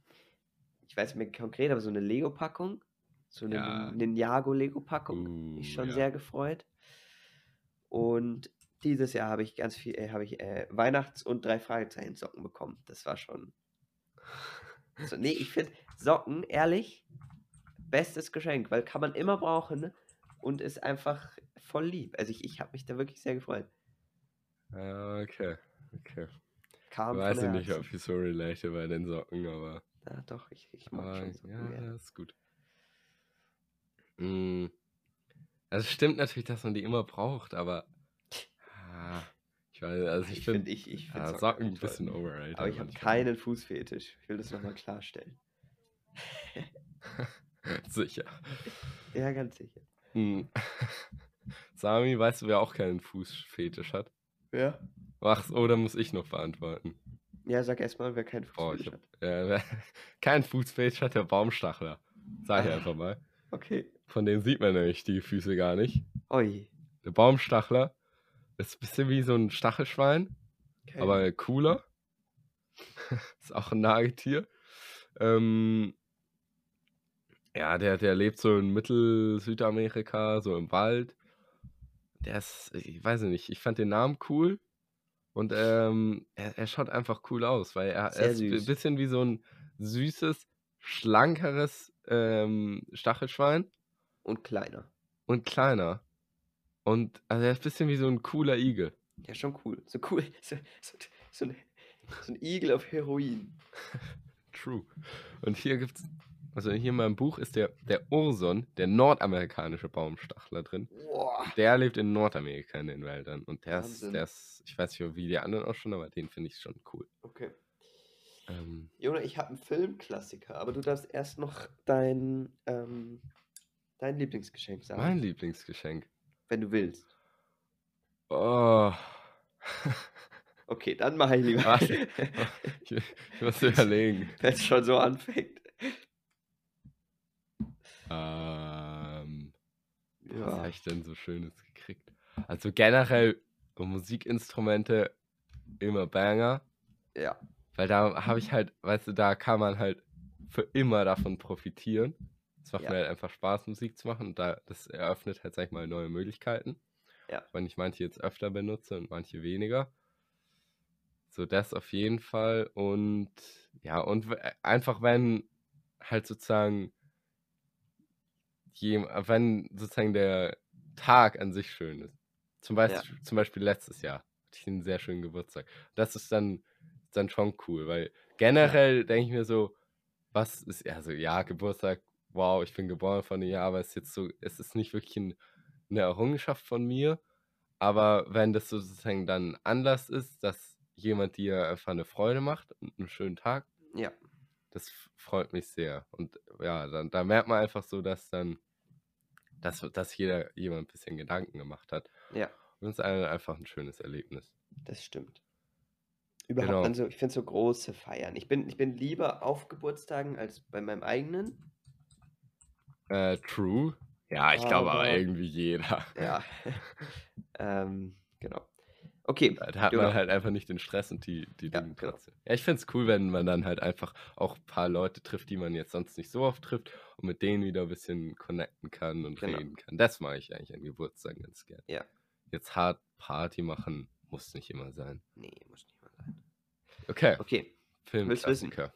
ich weiß nicht mehr konkret, aber so eine Lego-Packung. So eine Ja. Ninjago-Lego-Packung. Uh, Mich schon ja. sehr gefreut. Und dieses Jahr habe ich ganz viel, äh, habe ich äh, Weihnachts- und drei Fragezeichen Socken bekommen. Das war schon. So, nee, ich finde Socken, ehrlich, bestes Geschenk, weil kann man immer brauchen und ist einfach voll lieb. Also ich, ich habe mich da wirklich sehr gefreut. Ja, okay. Okay. Kam Ich weiß nicht, Herzen. ob ich so relate bei den Socken, aber. Ja, doch, ich, ich mag aber schon Socken ja, gerne. das ist gut. Mm. Also es stimmt natürlich, dass man die immer braucht, aber. Ah, ich weiß, also ich, Ich finde ich, ich find ja, Socken, Socken ein bisschen overrated. Aber ich habe keinen Fußfetisch. Ich will das nochmal klarstellen. Sicher. Ja, ganz sicher. Hm. Sami, weißt du, wer auch keinen Fußfetisch hat? Ja? Mach's, oder muss ich noch beantworten? Ja, sag erstmal, wer ich Fußfetisch hab, hat. äh, wer keinen Fußfetisch hat, der Baumstachler. Sag ich Ah. einfach mal. Okay. Von denen sieht man nämlich die Füße gar nicht. Oi. Der Baumstachler ist ein bisschen wie so ein Stachelschwein, Okay. aber cooler. ist auch ein Nagetier. Ähm, ja, der, der lebt so in Mittel-Südamerika, so im Wald. Der ist, ich weiß nicht, ich fand den Namen cool. Und ähm, er, er schaut einfach cool aus, weil er, er ist ein bisschen wie so ein süßes, schlankeres ähm, Stachelschwein Und kleiner. und kleiner. Und also er ist ein bisschen wie so ein cooler Igel. Ja, schon cool. So cool. So, so, so, ein, so ein Igel auf Heroin. True. Und hier gibt's, also hier in meinem Buch ist der, der Urson, der nordamerikanische Baumstachler drin. Boah. Der lebt in Nordamerika in den Wäldern. Und der ist, der ist, ich weiß nicht, wie die anderen auch schon, aber den finde ich schon cool. Okay. Ähm, Jona, ich habe einen Filmklassiker, aber du darfst erst noch dein, ähm, dein Lieblingsgeschenk sagen. mein Lieblingsgeschenk. Wenn du willst. Oh. Okay, dann mache ich lieber. Ich, ich muss überlegen. Wenn es schon so anfängt. Ähm, was Ja. habe ich denn so Schönes gekriegt? Also generell Musikinstrumente immer Banger. Ja. Weil da habe ich halt, weißt du, da kann man halt für immer davon profitieren. Es macht Ja. mir halt einfach Spaß, Musik zu machen. Und da, das eröffnet halt, sag ich mal, neue Möglichkeiten. Ja. Wenn ich manche jetzt öfter benutze und manche weniger. So, das auf jeden Fall. Und ja, und w- einfach, wenn halt sozusagen, jem- wenn sozusagen der Tag an sich schön ist. Zum Beispiel, zum Beispiel letztes Jahr hatte ich einen sehr schönen Geburtstag. Das ist dann, dann schon cool, weil generell denke ich mir so, was ist, also ja, Geburtstag, wow, ich bin geboren von dem Jahr, aber es ist jetzt so, es ist nicht wirklich ein, eine Errungenschaft von mir. Aber wenn das sozusagen dann Anlass ist, dass jemand dir einfach eine Freude macht und einen schönen Tag, Ja. Das freut mich sehr. Und ja, dann, da merkt man einfach so, dass dann, dass, dass jeder jemand ein bisschen Gedanken gemacht hat. Ja, Und es ist ein- einfach ein schönes Erlebnis. das stimmt. Überhaupt, Genau. also ich finde so große Feiern. Ich bin, ich bin lieber auf Geburtstagen als bei meinem eigenen. Äh, true. Ja, ich glaube aber Aber- irgendwie jeder. Ja. ähm, genau. Okay. Da hat Jona. man halt einfach nicht den Stress und die, die Ja, Dinge genau. Ja, ich finde es cool, wenn man dann halt einfach auch ein paar Leute trifft, die man jetzt sonst nicht so oft trifft und mit denen wieder ein bisschen connecten kann und Genau. reden kann. Das mache ich eigentlich an Geburtstagen ganz gern. Ja. Jetzt hart Party machen muss nicht immer sein. Nee, muss nicht mal sein. Okay, Okay. wissen? Filmklassiker.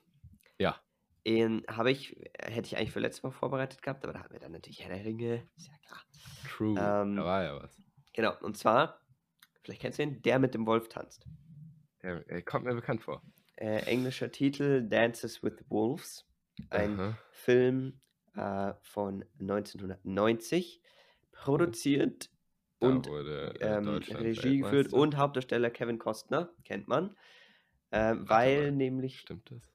Ja, habe ich, hätte ich eigentlich für letztes Mal vorbereitet gehabt, aber da hatten wir dann natürlich Herr der Ringe. Ist ja klar. true. Ähm, da war ja was. Genau. Und zwar, vielleicht kennst du ihn, der mit dem Wolf tanzt. Der, er kommt mir bekannt vor. Äh, englischer Titel Dances with Wolves. Ein Aha. Film äh, von 1990. Produziert Da und äh, ähm, Regie geführt und Hauptdarsteller Kevin Costner, kennt man. Warte weil nämlich, Stimmt das?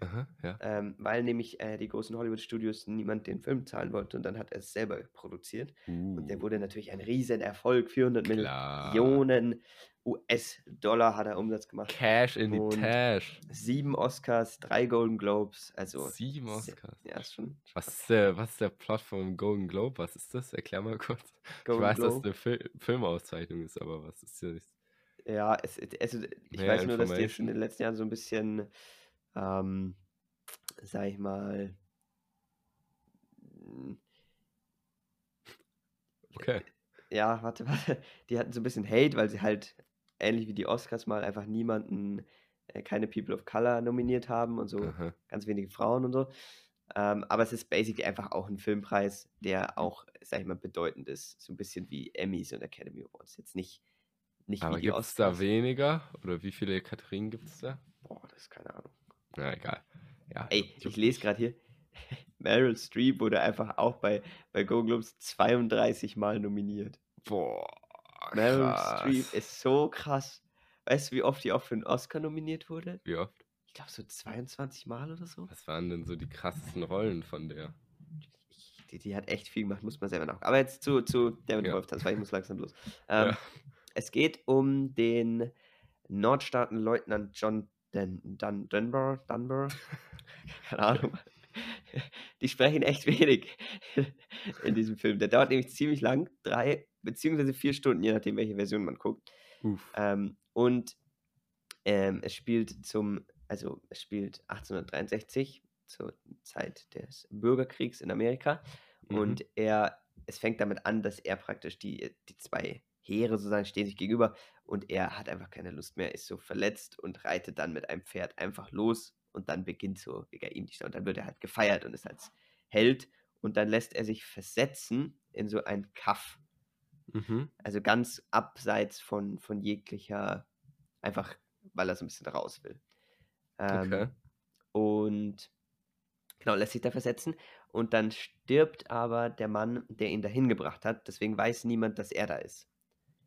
Aha, ja. ähm, weil nämlich äh, die großen Hollywood-Studios niemand den Film zahlen wollte und dann hat er es selber produziert. Und der Uh, wurde natürlich ein riesen Erfolg. 400 klar. Millionen US-Dollar hat er Umsatz gemacht. Cash in die Und Tash. Sieben Oscars, drei Golden Globes. Also, Sieben Oscars. ja, ist schon. Was ist, der, was ist der Plot vom Golden Globe? Was ist das? Erklär mal kurz. ich Golden weiß, dass es Globe. eine Fil Filmauszeichnung ist, aber was ist das? Ja, es, also ich Mehr weiß nur, dass die jetzt in den letzten Jahren so ein bisschen, ähm, sag ich mal, m, Okay. ja, warte, warte, die hatten so ein bisschen Hate, weil sie halt ähnlich wie die Oscars mal einfach niemanden, äh, keine People of Color nominiert haben und so Aha. ganz wenige Frauen und so. Ähm, aber es ist basically einfach auch ein Filmpreis, der auch, sag ich mal, bedeutend ist. So ein bisschen wie Emmys und Academy Awards. Jetzt nicht, nicht Aber wie die gibt es da Oscars. weniger? Oder wie viele Kategorien gibt es da? Boah, das ist keine Ahnung. Na, egal. Ja, Ey, ich lese gerade hier, Meryl Streep wurde einfach auch bei, bei Golden Globes 32 Mal nominiert. Boah, Meryl Streep krass. ist so krass. Weißt du, wie oft die auch für einen Oscar nominiert wurde? Wie oft? Ich glaube so 22 Mal oder so. Was waren denn so die krassesten Rollen von der? Die, die hat echt viel gemacht, muss man selber nach. Aber jetzt zu, zu David Ja. Wolf, das weil ich muss langsam los. Ähm, Ja. Es geht um den Nordstaaten-Leutnant John Dun Dun Dunbar. Dunbar? Keine Ahnung. Die sprechen echt wenig in diesem Film. Der dauert nämlich ziemlich lang, drei beziehungsweise vier Stunden, je nachdem, welche Version man guckt. Ähm, und ähm, es spielt zum, also es spielt 1863 zur Zeit des Bürgerkriegs in Amerika. Mhm. Und er, es fängt damit an, dass er praktisch die, die zwei Heere sozusagen stehen sich gegenüber und er hat einfach keine Lust mehr, ist so verletzt und reitet dann mit einem Pferd einfach los und dann beginnt so wegen ihm die Stadt. Und dann wird er halt gefeiert und ist als Held und dann lässt er sich versetzen in so ein Kaff. Mhm. Also ganz abseits von, von jeglicher, einfach weil er so ein bisschen raus will. Ähm, Okay. Und genau, lässt sich da versetzen. Und dann stirbt aber der Mann, der ihn dahin gebracht hat. Deswegen weiß niemand, dass er da ist.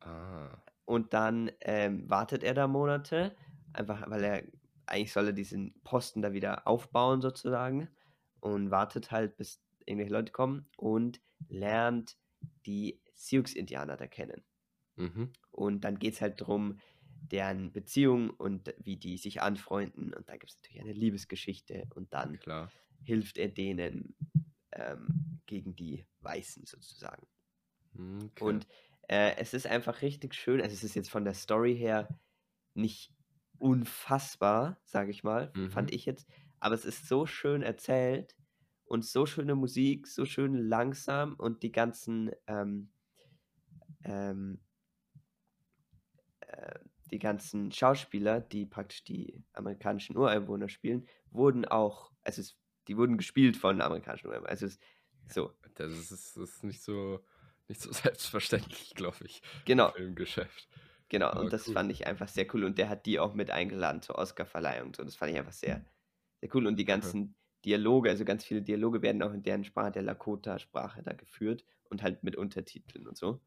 Ah. Und dann ähm, wartet er da Monate, einfach weil er, eigentlich soll er diesen Posten da wieder aufbauen sozusagen. Und wartet halt, bis irgendwelche Leute kommen und lernt die Sioux-Indianer da kennen. Mhm. Und dann geht es halt darum, deren Beziehung und wie die sich anfreunden. Und da gibt es natürlich eine Liebesgeschichte. Und dann Klar. hilft er denen ähm, gegen die Weißen sozusagen. Okay. Und äh, es ist einfach richtig schön. Also es ist jetzt von der Story her nicht unfassbar, sage ich mal, fand Mhm. ich jetzt. Aber es ist so schön erzählt und so schöne Musik, so schön langsam und die ganzen ähm, ähm, äh, die ganzen Schauspieler, die praktisch die amerikanischen Ureinwohner spielen, wurden auch, also es, die wurden gespielt von amerikanischen Ureinwohnern. Also es, so, Das ist, das ist nicht so nicht so selbstverständlich, glaube ich, genau. im Filmgeschäft. Genau, Aber und das cool. fand ich einfach sehr cool. Und der hat die auch mit eingeladen zur Oscarverleihung. und So, das fand ich einfach sehr, sehr cool. Und die ganzen Dialoge, also ganz viele Dialoge werden auch in deren Sprache, der Lakota-Sprache da geführt und halt mit Untertiteln und so.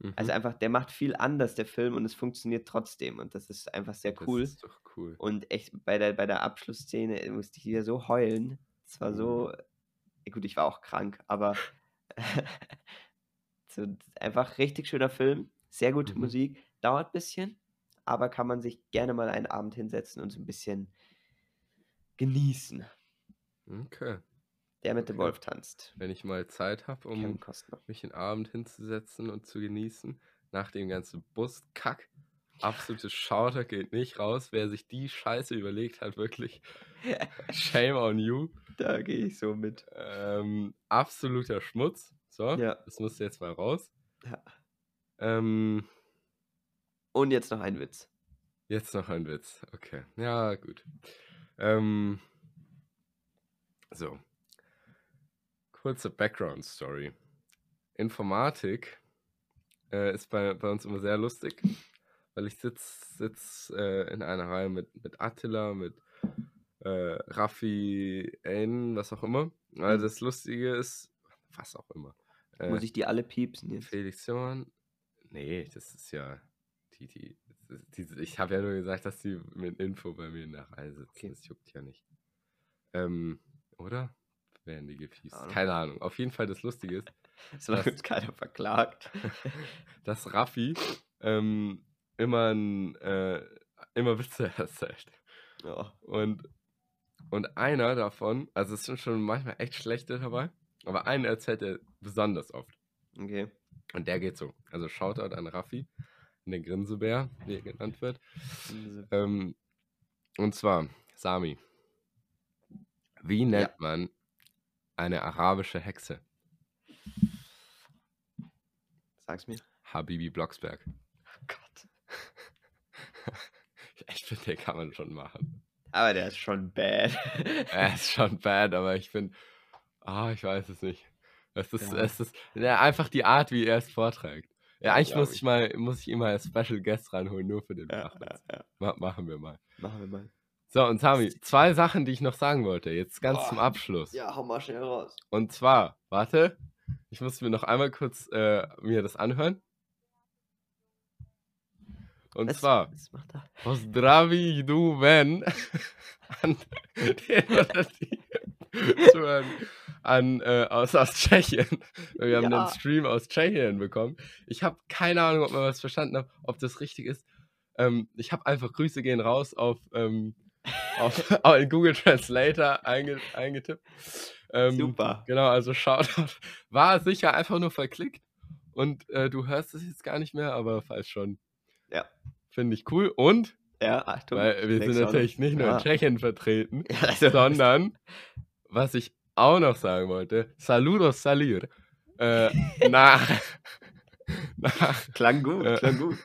Mhm. Also einfach, der macht viel anders, der Film, und es funktioniert trotzdem. Und das ist einfach sehr das cool. ist doch cool. Und echt, bei der, bei der Abschlussszene musste ich wieder so heulen. Es war Mhm. so, ja gut, ich war auch krank, aber so, einfach richtig schöner Film, sehr gute Mhm. Musik, dauert ein bisschen, aber kann man sich gerne mal einen Abend hinsetzen und so ein bisschen genießen. Okay. Der mit dem Okay. Wolf tanzt. Wenn ich mal Zeit habe, um mich den Abend hinzusetzen und zu genießen, nach dem ganzen Buskack, absolutes Schauter geht nicht raus. Wer sich die Scheiße überlegt hat, wirklich shame on you. Da gehe ich so mit. Ähm, absoluter Schmutz. So, Ja. das muss jetzt mal raus. Ja. Ähm, Und jetzt noch ein Witz. jetzt noch ein Witz. Okay, ja, gut. Ähm, so. Kurze Background-Story. Informatik äh, ist bei, bei uns immer sehr lustig, weil ich sitze sitz, äh, in einer Reihe mit, mit Attila, mit äh, Raffi, Aiden, was auch immer. Also Mhm. das Lustige ist, was auch immer. Äh, Muss ich die alle piepsen jetzt? Felix Zimmermann? Nee, das ist ja, Die, die, die, ich habe ja nur gesagt, dass die mit Info bei mir in der Reihe sitzt. Okay. Das juckt ja nicht. Ähm, oder? Werden die gefiest? Ahnung. Keine Ahnung. Auf jeden Fall das Lustige ist, Das- uns keiner verklagt. dass Raffi ähm, immer, ein, äh, immer Witze erzählt. Ja. Und, und einer davon, also es sind schon manchmal echt schlechte dabei, aber einen erzählt er besonders oft. Okay. Und der geht so. Also Shoutout an Raffi, der Grinsebär, wie er genannt wird. Ähm, und zwar, Sami. Wie nennt Ja. man eine arabische Hexe? Sag's mir. Habibi Blocksberg. Oh Gott. Ich finde, den kann man schon machen. Aber der ist schon bad. Er ist schon bad, aber ich finde, ah, ich weiß es nicht. Es ist, Ja. es ist ja, einfach die Art, wie er es vorträgt. Ja, eigentlich muss ich. mal, muss ich als Special Guest reinholen, nur für den ja. Ma machen wir mal. Machen wir mal. So, und Sami, zwei Sachen, die ich noch sagen wollte, jetzt ganz Boah. zum Abschluss. Ja, hau mal schnell raus. Und zwar, warte, ich muss mir noch einmal kurz äh, mir das anhören. Und Was, zwar, was macht er? Pozdravi du wen an den oder die an, äh, aus, aus Tschechien. Wir haben Ja. den Stream aus Tschechien bekommen. Ich habe keine Ahnung, ob man was verstanden hat, ob das richtig ist. Ähm, ich habe einfach Grüße gehen raus auf, ähm, auf in Google Translator einge, eingetippt. Ähm, Super. Genau, also Shoutout. War sicher einfach nur verklickt und äh, du hörst es jetzt gar nicht mehr, aber falls schon. Ja. Finde ich cool. Und, Ja, Achtung. weil wir sind natürlich nicht nur Ja. in Tschechien vertreten, Ja, also, sondern, was ich auch noch sagen wollte, Saludos Salir. Äh, nach, nach, klang gut, Äh, klang gut.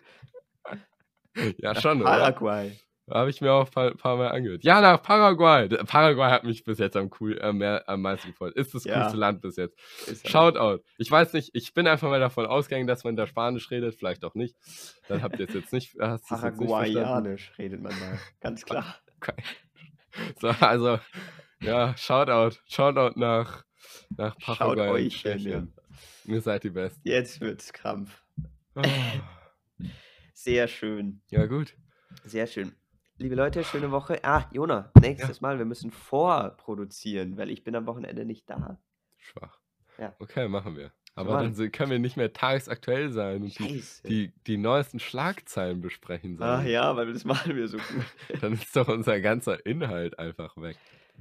ja schon? Paraguay. Habe ich mir auch ein paar, paar Mal angehört. Ja, nach Paraguay. Paraguay hat mich bis jetzt am, cool, äh, mehr, am meisten gefreut. Ist das Ja. coolste Land bis jetzt. Ist. Shoutout. Ich weiß nicht, ich bin einfach mal davon ausgegangen, dass man da Spanisch redet, vielleicht auch nicht. Dann habt ihr es jetzt nicht, jetzt. Paraguayanisch redet man mal. Ganz klar. So, also, ja, Shoutout. Shoutout nach, nach Schaut Paraguay. euch. Tschechien. Ihr seid die Besten. Jetzt wird's Krampf. Ah, Sehr schön. Ja, gut. Sehr schön. Liebe Leute, schöne Woche. Ah, Jona, nächstes Mal, wir müssen vorproduzieren, weil ich bin am Wochenende nicht da. Schwach. Ja. Okay, machen wir. Aber Mann. dann können wir nicht mehr tagesaktuell sein und die, die, die neuesten Schlagzeilen besprechen. Ach Sollen. ja, weil das machen wir so gut. Dann ist doch unser ganzer Inhalt einfach weg.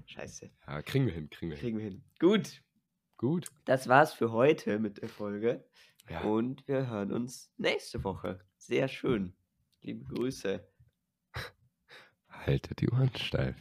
Scheiße. Ja, kriegen wir hin, kriegen wir hin. Kriegen wir hin. Gut, Gut. das war's für heute mit der Folge. Ja. Und wir hören uns nächste Woche. Sehr schön. Liebe Grüße. Haltet die Ohren steif.